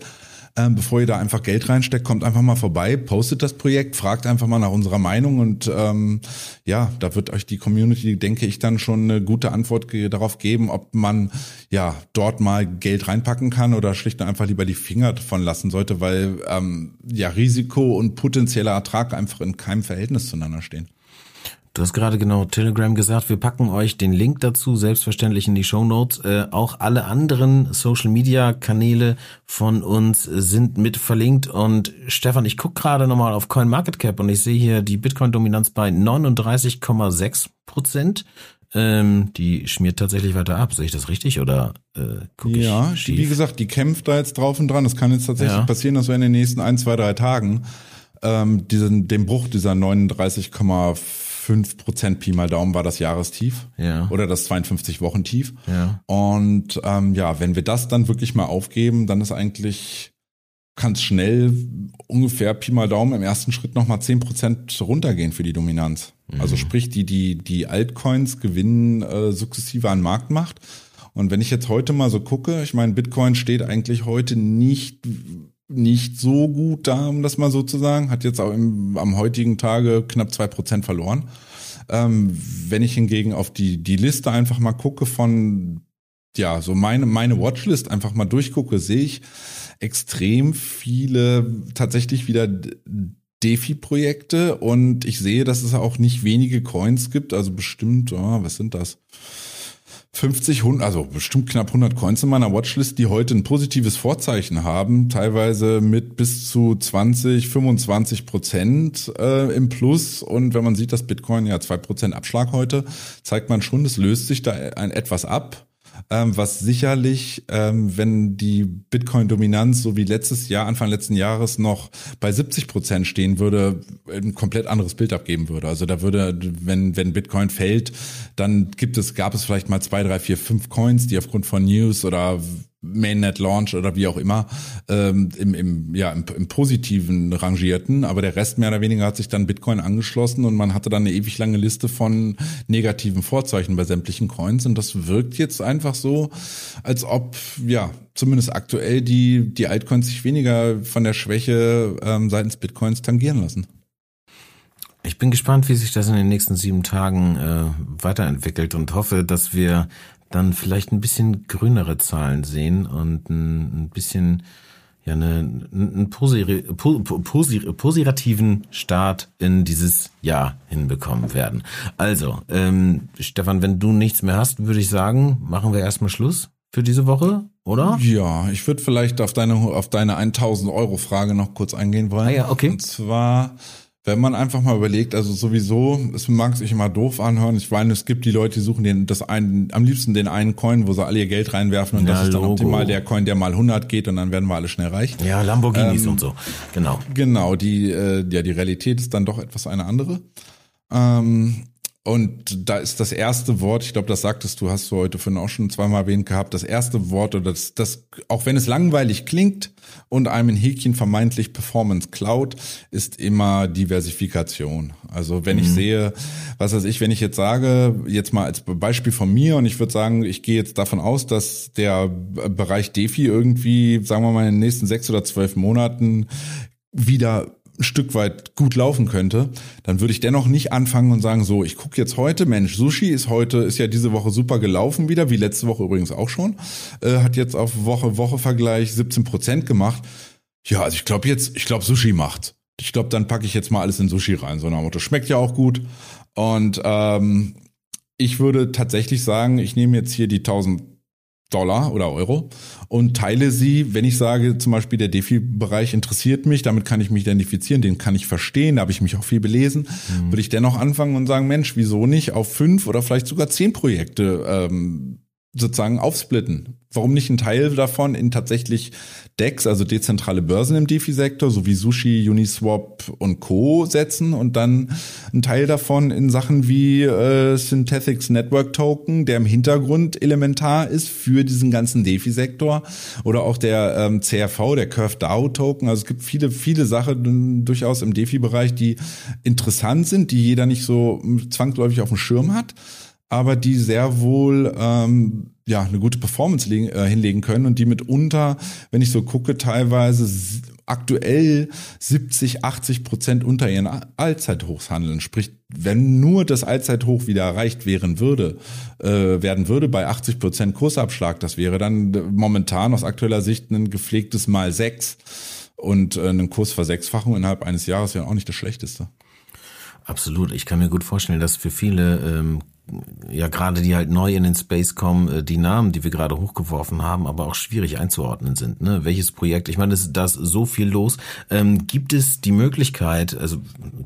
ähm, bevor ihr da einfach Geld reinsteckt, kommt einfach mal vorbei, postet das Projekt, fragt einfach mal nach unserer Meinung und ähm, ja, da wird euch die Community, denke ich, dann schon eine gute Antwort darauf geben, ob man ja dort mal Geld reinpacken kann oder schlicht und einfach lieber die Finger davon lassen sollte, weil ähm, ja Risiko und potenzieller Ertrag einfach in keinem Verhältnis zueinander stehen. Du hast gerade genau Telegram gesagt. Wir packen euch den Link dazu selbstverständlich in die Show Notes. Äh, auch alle anderen Social Media Kanäle von uns sind mit verlinkt. Und Stefan, ich gucke gerade nochmal auf CoinMarketCap und ich sehe hier die Bitcoin-Dominanz bei 39,6 Prozent. Ähm, die schmiert tatsächlich weiter ab. Sehe ich das richtig oder äh, gucke ja, ich Ja, wie gesagt, die kämpft da jetzt drauf und dran. Das kann jetzt tatsächlich ja. passieren, dass wir in den nächsten ein, zwei, drei Tagen ähm, diesen, den Bruch dieser 39,5 Prozent Pi mal Daumen war das Jahrestief Ja. oder das 52 Wochen Tief. Ja. Und ähm, ja, wenn wir das dann wirklich mal aufgeben, dann ist eigentlich kann es schnell ungefähr Pi mal Daumen im ersten Schritt nochmal 10% runtergehen für die Dominanz. Also sprich, die, die, die Altcoins gewinnen äh, sukzessive an Marktmacht. Und wenn ich jetzt heute mal so gucke, ich meine, Bitcoin steht eigentlich heute nicht, nicht so gut da, um das mal so zu sagen, hat jetzt auch im, am heutigen Tage knapp 2% verloren. Ähm, wenn ich hingegen auf die, die Liste einfach mal gucke von, ja, so meine, meine Watchlist einfach mal durchgucke, sehe ich extrem viele tatsächlich wieder DeFi-Projekte und ich sehe, dass es auch nicht wenige Coins gibt, also bestimmt, oh, was sind das? 50, 100, also bestimmt knapp 100 Coins in meiner Watchlist, die heute ein positives Vorzeichen haben, teilweise mit bis zu 20, 25 Prozent äh, im Plus. Und wenn man sieht, dass Bitcoin ja zwei Prozent Abschlag heute, zeigt man schon, es löst sich da ein etwas ab. Ähm, was sicherlich, ähm, wenn die Bitcoin-Dominanz so wie letztes Jahr, Anfang letzten Jahres noch bei 70 Prozent stehen würde, ein komplett anderes Bild abgeben würde. Also da würde, wenn, wenn Bitcoin fällt, dann gibt es, gab es vielleicht mal zwei, drei, vier, fünf Coins, die aufgrund von News oder Mainnet Launch oder wie auch immer ähm, im, im, ja, im, im Positiven rangierten, aber der Rest mehr oder weniger hat sich dann Bitcoin angeschlossen und man hatte dann eine ewig lange Liste von negativen Vorzeichen bei sämtlichen Coins und das wirkt jetzt einfach so, als ob ja zumindest aktuell die die Altcoins sich weniger von der Schwäche ähm, seitens Bitcoins tangieren lassen. Ich bin gespannt, wie sich das in den nächsten sieben Tagen äh, weiterentwickelt und hoffe, dass wir dann vielleicht ein bisschen grünere Zahlen sehen und ein, ein bisschen ja eine, einen posiri, po, posir, positiven Start in dieses Jahr hinbekommen werden. Also, ähm, Stefan, wenn du nichts mehr hast, würde ich sagen, machen wir erstmal Schluss für diese Woche, oder? Ja, ich würde vielleicht auf deine auf deine 1000 Euro Frage noch kurz eingehen wollen. Ah ja, okay. Und zwar wenn man einfach mal überlegt, also sowieso, es mag sich immer doof anhören. Ich meine, es gibt die Leute, die suchen den, das einen, am liebsten den einen Coin, wo sie alle ihr Geld reinwerfen und Ja, das ist dann Logo. optimal der Coin, der mal 100 geht und dann werden wir alle schnell reich. Ja, Lamborghinis und so. Genau. Genau, die, äh, ja, die Realität ist dann doch etwas eine andere. Ähm, und da ist das erste Wort, ich glaube, das sagtest du, hast du heute vorhin auch schon zweimal erwähnt gehabt, das erste Wort oder das, das, auch wenn es langweilig klingt und einem ein Häkchen vermeintlich Performance Cloud, ist immer Diversifikation. Also wenn ich sehe, was weiß ich, wenn ich jetzt sage, jetzt mal als Beispiel von mir und ich würde sagen, ich gehe jetzt davon aus, dass der Bereich DeFi irgendwie, sagen wir mal, in den nächsten sechs oder zwölf Monaten wieder ein Stück weit gut laufen könnte, dann würde ich dennoch nicht anfangen und sagen, so, ich gucke jetzt heute, Mensch, Sushi ist heute, ist ja diese Woche super gelaufen wieder, wie letzte Woche übrigens auch schon, äh, hat jetzt auf Woche-Woche-Vergleich 17 Prozent gemacht. Ja, also ich glaube jetzt, ich glaube Sushi macht. Ich glaube, dann packe ich jetzt mal alles in Sushi rein, so nach Motto, schmeckt ja auch gut. Und ähm, ich würde tatsächlich sagen, ich nehme jetzt hier die 1000 Dollar oder Euro und teile sie, wenn ich sage, zum Beispiel der DeFi-Bereich interessiert mich, damit kann ich mich identifizieren, den kann ich verstehen, da habe ich mich auch viel belesen, würde ich dennoch anfangen und sagen, Mensch, wieso nicht auf fünf oder vielleicht sogar zehn Projekte ähm, sozusagen aufsplitten. Warum nicht ein Teil davon in tatsächlich DEX, also dezentrale Börsen im DeFi-Sektor, sowie Sushi, Uniswap und Co. setzen und dann ein Teil davon in Sachen wie äh, Synthetics Network Token, der im Hintergrund elementar ist für diesen ganzen DeFi-Sektor oder auch der ähm, CRV, der Curve DAO Token. Also es gibt viele, viele Sachen durchaus im DeFi-Bereich, die interessant sind, die jeder nicht so zwangsläufig auf dem Schirm hat aber die sehr wohl ähm, ja eine gute Performance legen, äh, hinlegen können und die mitunter, wenn ich so gucke, teilweise aktuell 70, 80 Prozent unter ihren Allzeithochs handeln. Sprich, wenn nur das Allzeithoch wieder erreicht wären würde, äh, werden würde bei 80 Prozent Kursabschlag, das wäre dann äh, momentan aus aktueller Sicht ein gepflegtes Mal sechs und äh, eine Kursversechsfachung innerhalb eines Jahres wäre auch nicht das Schlechteste. Absolut. Ich kann mir gut vorstellen, dass für viele, ähm, ja gerade die halt neu in den Space kommen, äh, die Namen, die wir gerade hochgeworfen haben, aber auch schwierig einzuordnen sind. Ne? Welches Projekt? Ich meine, es ist da so viel los. Ähm, gibt es die Möglichkeit, also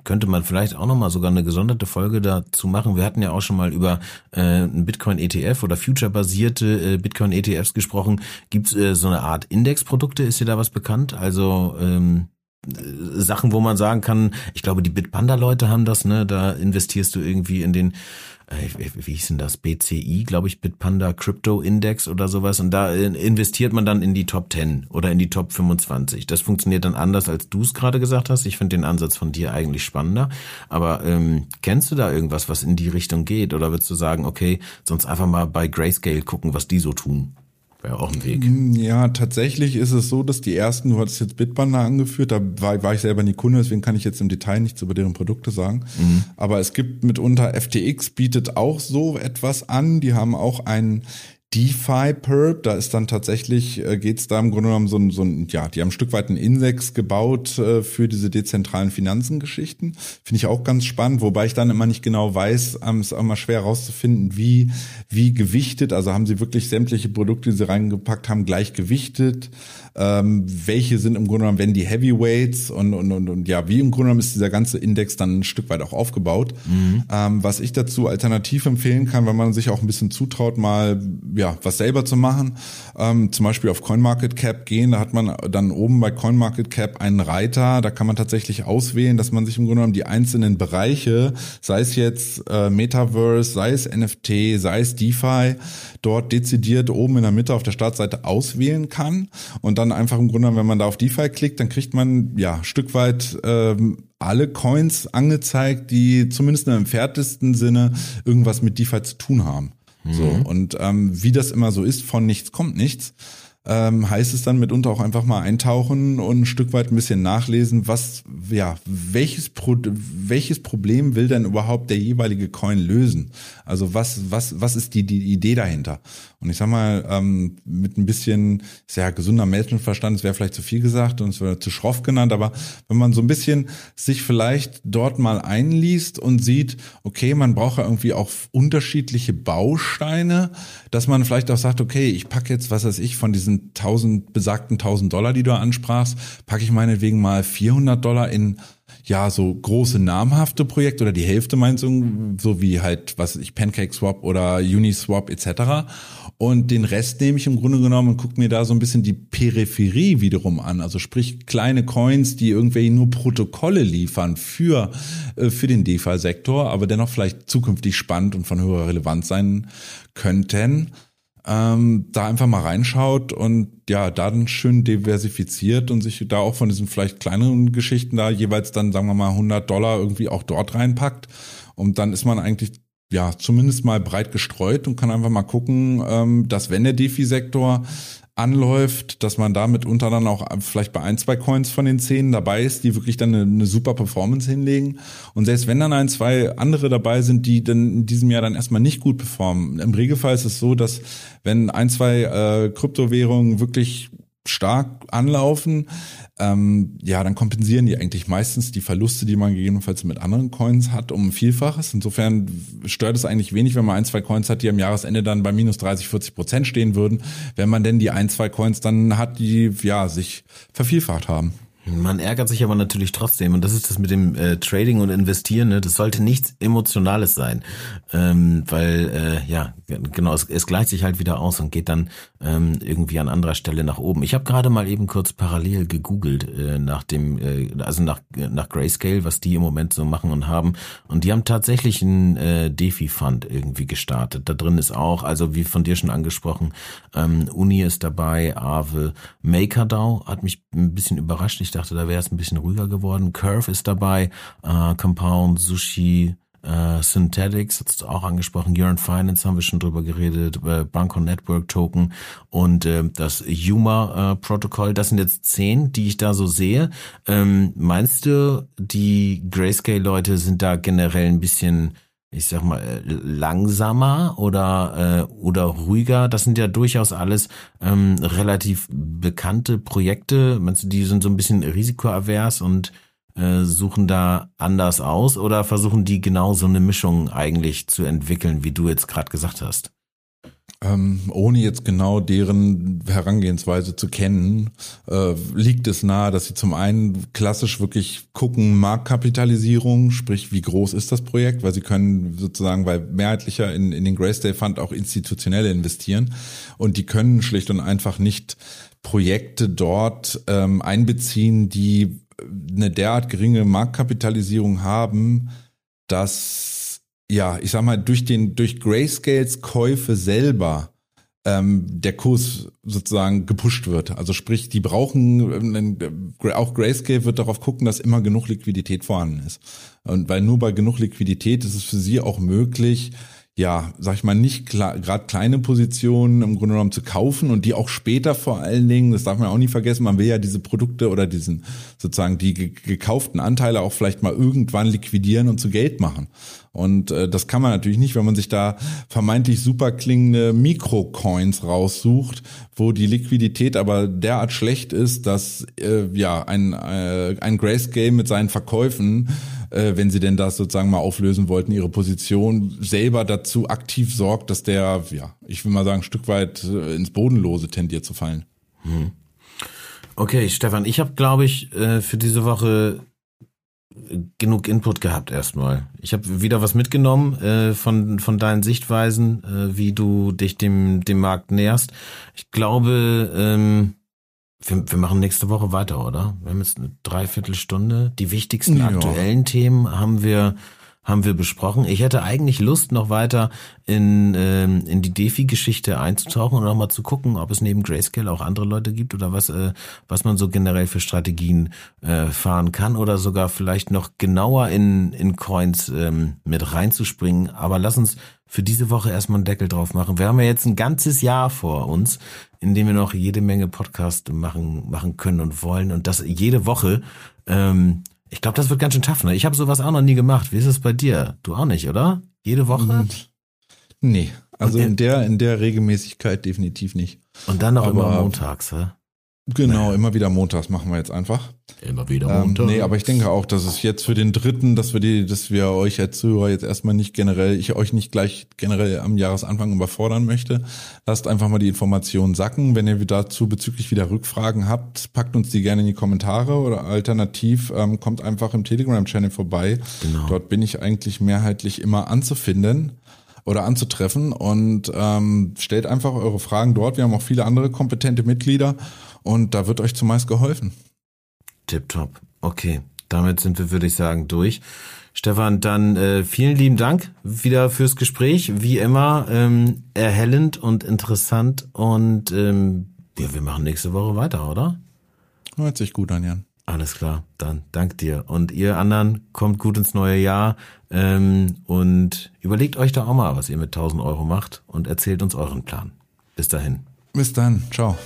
könnte man vielleicht auch nochmal sogar eine gesonderte Folge dazu machen. Wir hatten ja auch schon mal über äh, einen Bitcoin-ETF oder Future-basierte äh, Bitcoin-ETFs gesprochen. Gibt es äh, so eine Art Indexprodukte? Ist dir da was bekannt? Also ähm, Sachen, wo man sagen kann, ich glaube, die Bitpanda-Leute haben das, ne? Da investierst du irgendwie in den äh, wie hieß denn das, BCI, glaube ich, Bitpanda Crypto Index oder sowas. Und da investiert man dann in die Top 10 oder in die Top 25. Das funktioniert dann anders, als du es gerade gesagt hast. Ich finde den Ansatz von dir eigentlich spannender. Aber ähm, kennst du da irgendwas, was in die Richtung geht? Oder würdest du sagen, okay, sonst einfach mal bei Grayscale gucken, was die so tun? Wäre auch ein Weg. Mm, ja, tatsächlich ist es so, dass die ersten, du hattest jetzt Bitbanda angeführt, da war, war ich selber nie Kunde, deswegen kann ich jetzt im Detail nichts über deren Produkte sagen. Mhm. Aber es gibt mitunter FTX bietet auch so etwas an. Die haben auch einen DeFi Perp, da ist dann tatsächlich, äh, geht es da im Grunde genommen so ein, so ein, ja, die haben ein Stück weit einen Index gebaut äh, für diese dezentralen Finanzengeschichten. Finde ich auch ganz spannend, wobei ich dann immer nicht genau weiß, ähm, ist auch immer schwer herauszufinden, wie, wie gewichtet, also haben sie wirklich sämtliche Produkte, die sie reingepackt haben, gleich gewichtet ähm, welche sind im Grunde genommen, wenn die Heavyweights und, und, und, und ja, wie im Grunde genommen ist dieser ganze Index dann ein Stück weit auch aufgebaut. Mhm. Ähm, was ich dazu alternativ empfehlen kann, wenn man sich auch ein bisschen zutraut, mal ja was selber zu machen, ähm, zum Beispiel auf CoinMarketCap gehen, da hat man dann oben bei CoinMarketCap einen Reiter, da kann man tatsächlich auswählen, dass man sich im Grunde genommen die einzelnen Bereiche, sei es jetzt äh, Metaverse, sei es NFT, sei es DeFi, dort dezidiert oben in der Mitte auf der Startseite auswählen kann. Und dann einfach im Grunde, wenn man da auf DeFi klickt, dann kriegt man ja Stück weit ähm, alle Coins angezeigt, die zumindest im entferntesten Sinne irgendwas mit DeFi zu tun haben. Mhm. So und ähm, wie das immer so ist, von nichts kommt nichts ähm, heißt es dann mitunter auch einfach mal eintauchen und ein Stück weit ein bisschen nachlesen, was, ja, welches, Pro welches Problem will denn überhaupt der jeweilige Coin lösen? Also was, was, was ist die, die Idee dahinter? Und ich sag mal, ähm, mit ein bisschen, sehr gesunder Menschenverstand, es wäre vielleicht zu viel gesagt und es wäre zu schroff genannt, aber wenn man so ein bisschen sich vielleicht dort mal einliest und sieht, okay, man braucht ja irgendwie auch unterschiedliche Bausteine, dass man vielleicht auch sagt, okay, ich packe jetzt, was weiß ich, von diesen 1000 besagten 1000 Dollar, die du ansprachst, packe ich meinetwegen mal 400 Dollar in ja so große namhafte Projekte oder die Hälfte meinst du, so wie halt was ich Pancake Swap oder Uniswap etc. Und den Rest nehme ich im Grunde genommen und gucke mir da so ein bisschen die Peripherie wiederum an. Also sprich kleine Coins, die irgendwie nur Protokolle liefern für, äh, für den DeFi-Sektor, aber dennoch vielleicht zukünftig spannend und von höherer Relevanz sein könnten ähm, da einfach mal reinschaut und ja, da dann schön diversifiziert und sich da auch von diesen vielleicht kleineren Geschichten da jeweils dann, sagen wir mal, 100 Dollar irgendwie auch dort reinpackt. Und dann ist man eigentlich ja zumindest mal breit gestreut und kann einfach mal gucken, ähm, dass wenn der DeFi-Sektor anläuft, dass man damit unter dann auch vielleicht bei ein, zwei Coins von den zehn dabei ist, die wirklich dann eine, eine, super Performance hinlegen. Und selbst wenn dann ein, zwei andere dabei sind, die dann in diesem Jahr dann erstmal nicht gut performen. Im Regelfall ist es so, dass wenn ein, zwei äh, Kryptowährungen wirklich stark anlaufen, ähm, ja, dann kompensieren die eigentlich meistens die Verluste, die man gegebenenfalls mit anderen Coins hat, um Vielfaches. Insofern stört es eigentlich wenig, wenn man ein, zwei Coins hat, die am Jahresende dann bei minus 30, 40 Prozent stehen würden, wenn man denn die ein, zwei Coins dann hat, die ja sich vervielfacht haben. Man ärgert sich aber natürlich trotzdem und das ist das mit dem äh, Trading und Investieren. Ne? Das sollte nichts Emotionales sein, ähm, weil äh, ja genau es, es gleicht sich halt wieder aus und geht dann ähm, irgendwie an anderer Stelle nach oben. Ich habe gerade mal eben kurz parallel gegoogelt äh, nach dem äh, also nach nach Grayscale, was die im Moment so machen und haben und die haben tatsächlich einen äh, Defi Fund irgendwie gestartet. Da drin ist auch also wie von dir schon angesprochen ähm, Uni ist dabei, Aave, MakerDAO hat mich ein bisschen überrascht. Ich dachte, da wäre es ein bisschen ruhiger geworden. Curve ist dabei, äh, Compound, Sushi, äh, Synthetics, hast du auch angesprochen, Urine Finance haben wir schon drüber geredet, äh, Banco Network Token und äh, das Yuma äh, Protokoll. Das sind jetzt zehn, die ich da so sehe. Ähm, meinst du, die Grayscale-Leute sind da generell ein bisschen ich sag mal, äh, langsamer oder, äh, oder ruhiger. Das sind ja durchaus alles ähm, relativ bekannte Projekte. Meinst du, die sind so ein bisschen risikoavers und äh, suchen da anders aus oder versuchen die genau so eine Mischung eigentlich zu entwickeln, wie du jetzt gerade gesagt hast? Ähm, ohne jetzt genau deren Herangehensweise zu kennen, äh, liegt es nahe, dass sie zum einen klassisch wirklich gucken, Marktkapitalisierung, sprich, wie groß ist das Projekt, weil sie können sozusagen bei mehrheitlicher in, in den Graysdale Fund auch institutionell investieren. Und die können schlicht und einfach nicht Projekte dort ähm, einbeziehen, die eine derart geringe Marktkapitalisierung haben, dass, ja, ich sag mal, durch den, durch Grayscales Käufe selber ähm, der Kurs sozusagen gepusht wird. Also sprich, die brauchen, äh, auch Grayscale wird darauf gucken, dass immer genug Liquidität vorhanden ist. Und weil nur bei genug Liquidität ist es für sie auch möglich, ja, sag ich mal, nicht gerade kleine Positionen im Grunde genommen zu kaufen und die auch später vor allen Dingen, das darf man auch nie vergessen, man will ja diese Produkte oder diesen sozusagen die gekauften Anteile auch vielleicht mal irgendwann liquidieren und zu Geld machen. Und äh, das kann man natürlich nicht, wenn man sich da vermeintlich super klingende Mikrocoins raussucht, wo die Liquidität aber derart schlecht ist, dass äh, ja ein, äh, ein Grayscale mit seinen Verkäufen äh, wenn sie denn das sozusagen mal auflösen wollten, ihre Position selber dazu aktiv sorgt, dass der, ja, ich will mal sagen, ein Stück weit äh, ins Bodenlose tendiert zu fallen. Hm. Okay, Stefan, ich habe, glaube ich, äh, für diese Woche genug Input gehabt erstmal. Ich habe wieder was mitgenommen äh, von von deinen Sichtweisen, äh, wie du dich dem dem Markt näherst. Ich glaube, ähm, wir, wir machen nächste Woche weiter, oder? Wir haben jetzt eine Dreiviertelstunde. Die wichtigsten ja. aktuellen Themen haben wir haben wir besprochen. Ich hätte eigentlich Lust, noch weiter in, ähm, in die Defi-Geschichte einzutauchen und nochmal zu gucken, ob es neben Grayscale auch andere Leute gibt oder was, äh, was man so generell für Strategien äh, fahren kann oder sogar vielleicht noch genauer in, in Coins ähm, mit reinzuspringen. Aber lass uns für diese Woche erstmal einen Deckel drauf machen. Wir haben ja jetzt ein ganzes Jahr vor uns, in dem wir noch jede Menge Podcast machen, machen können und wollen und das jede Woche. Ähm, ich glaube, das wird ganz schön tough, ne? Ich habe sowas auch noch nie gemacht. Wie ist es bei dir? Du auch nicht, oder? Jede Woche? Nee, also in der in der Regelmäßigkeit definitiv nicht. Und dann noch Aber, immer montags, hä? Genau, nee. immer wieder montags machen wir jetzt einfach. Immer wieder montags. Ähm, nee, aber ich denke auch, dass es jetzt für den dritten, dass wir die, dass wir euch als Zuhörer jetzt erstmal nicht generell, ich euch nicht gleich generell am Jahresanfang überfordern möchte. Lasst einfach mal die Informationen sacken. Wenn ihr dazu bezüglich wieder Rückfragen habt, packt uns die gerne in die Kommentare oder alternativ ähm, kommt einfach im Telegram-Channel vorbei. Genau. Dort bin ich eigentlich mehrheitlich immer anzufinden oder anzutreffen und ähm, stellt einfach eure Fragen dort. Wir haben auch viele andere kompetente Mitglieder und da wird euch zumeist geholfen. Tipptopp. Okay, damit sind wir, würde ich sagen, durch. Stefan, dann äh, vielen lieben Dank wieder fürs Gespräch. Wie immer ähm, erhellend und interessant. Und ähm, ja, wir machen nächste Woche weiter, oder? Hört sich gut an, Jan. Alles klar, dann dank dir. Und ihr anderen kommt gut ins neue Jahr ähm, und überlegt euch da auch mal, was ihr mit 1000 Euro macht und erzählt uns euren Plan. Bis dahin. Bis dann. Ciao.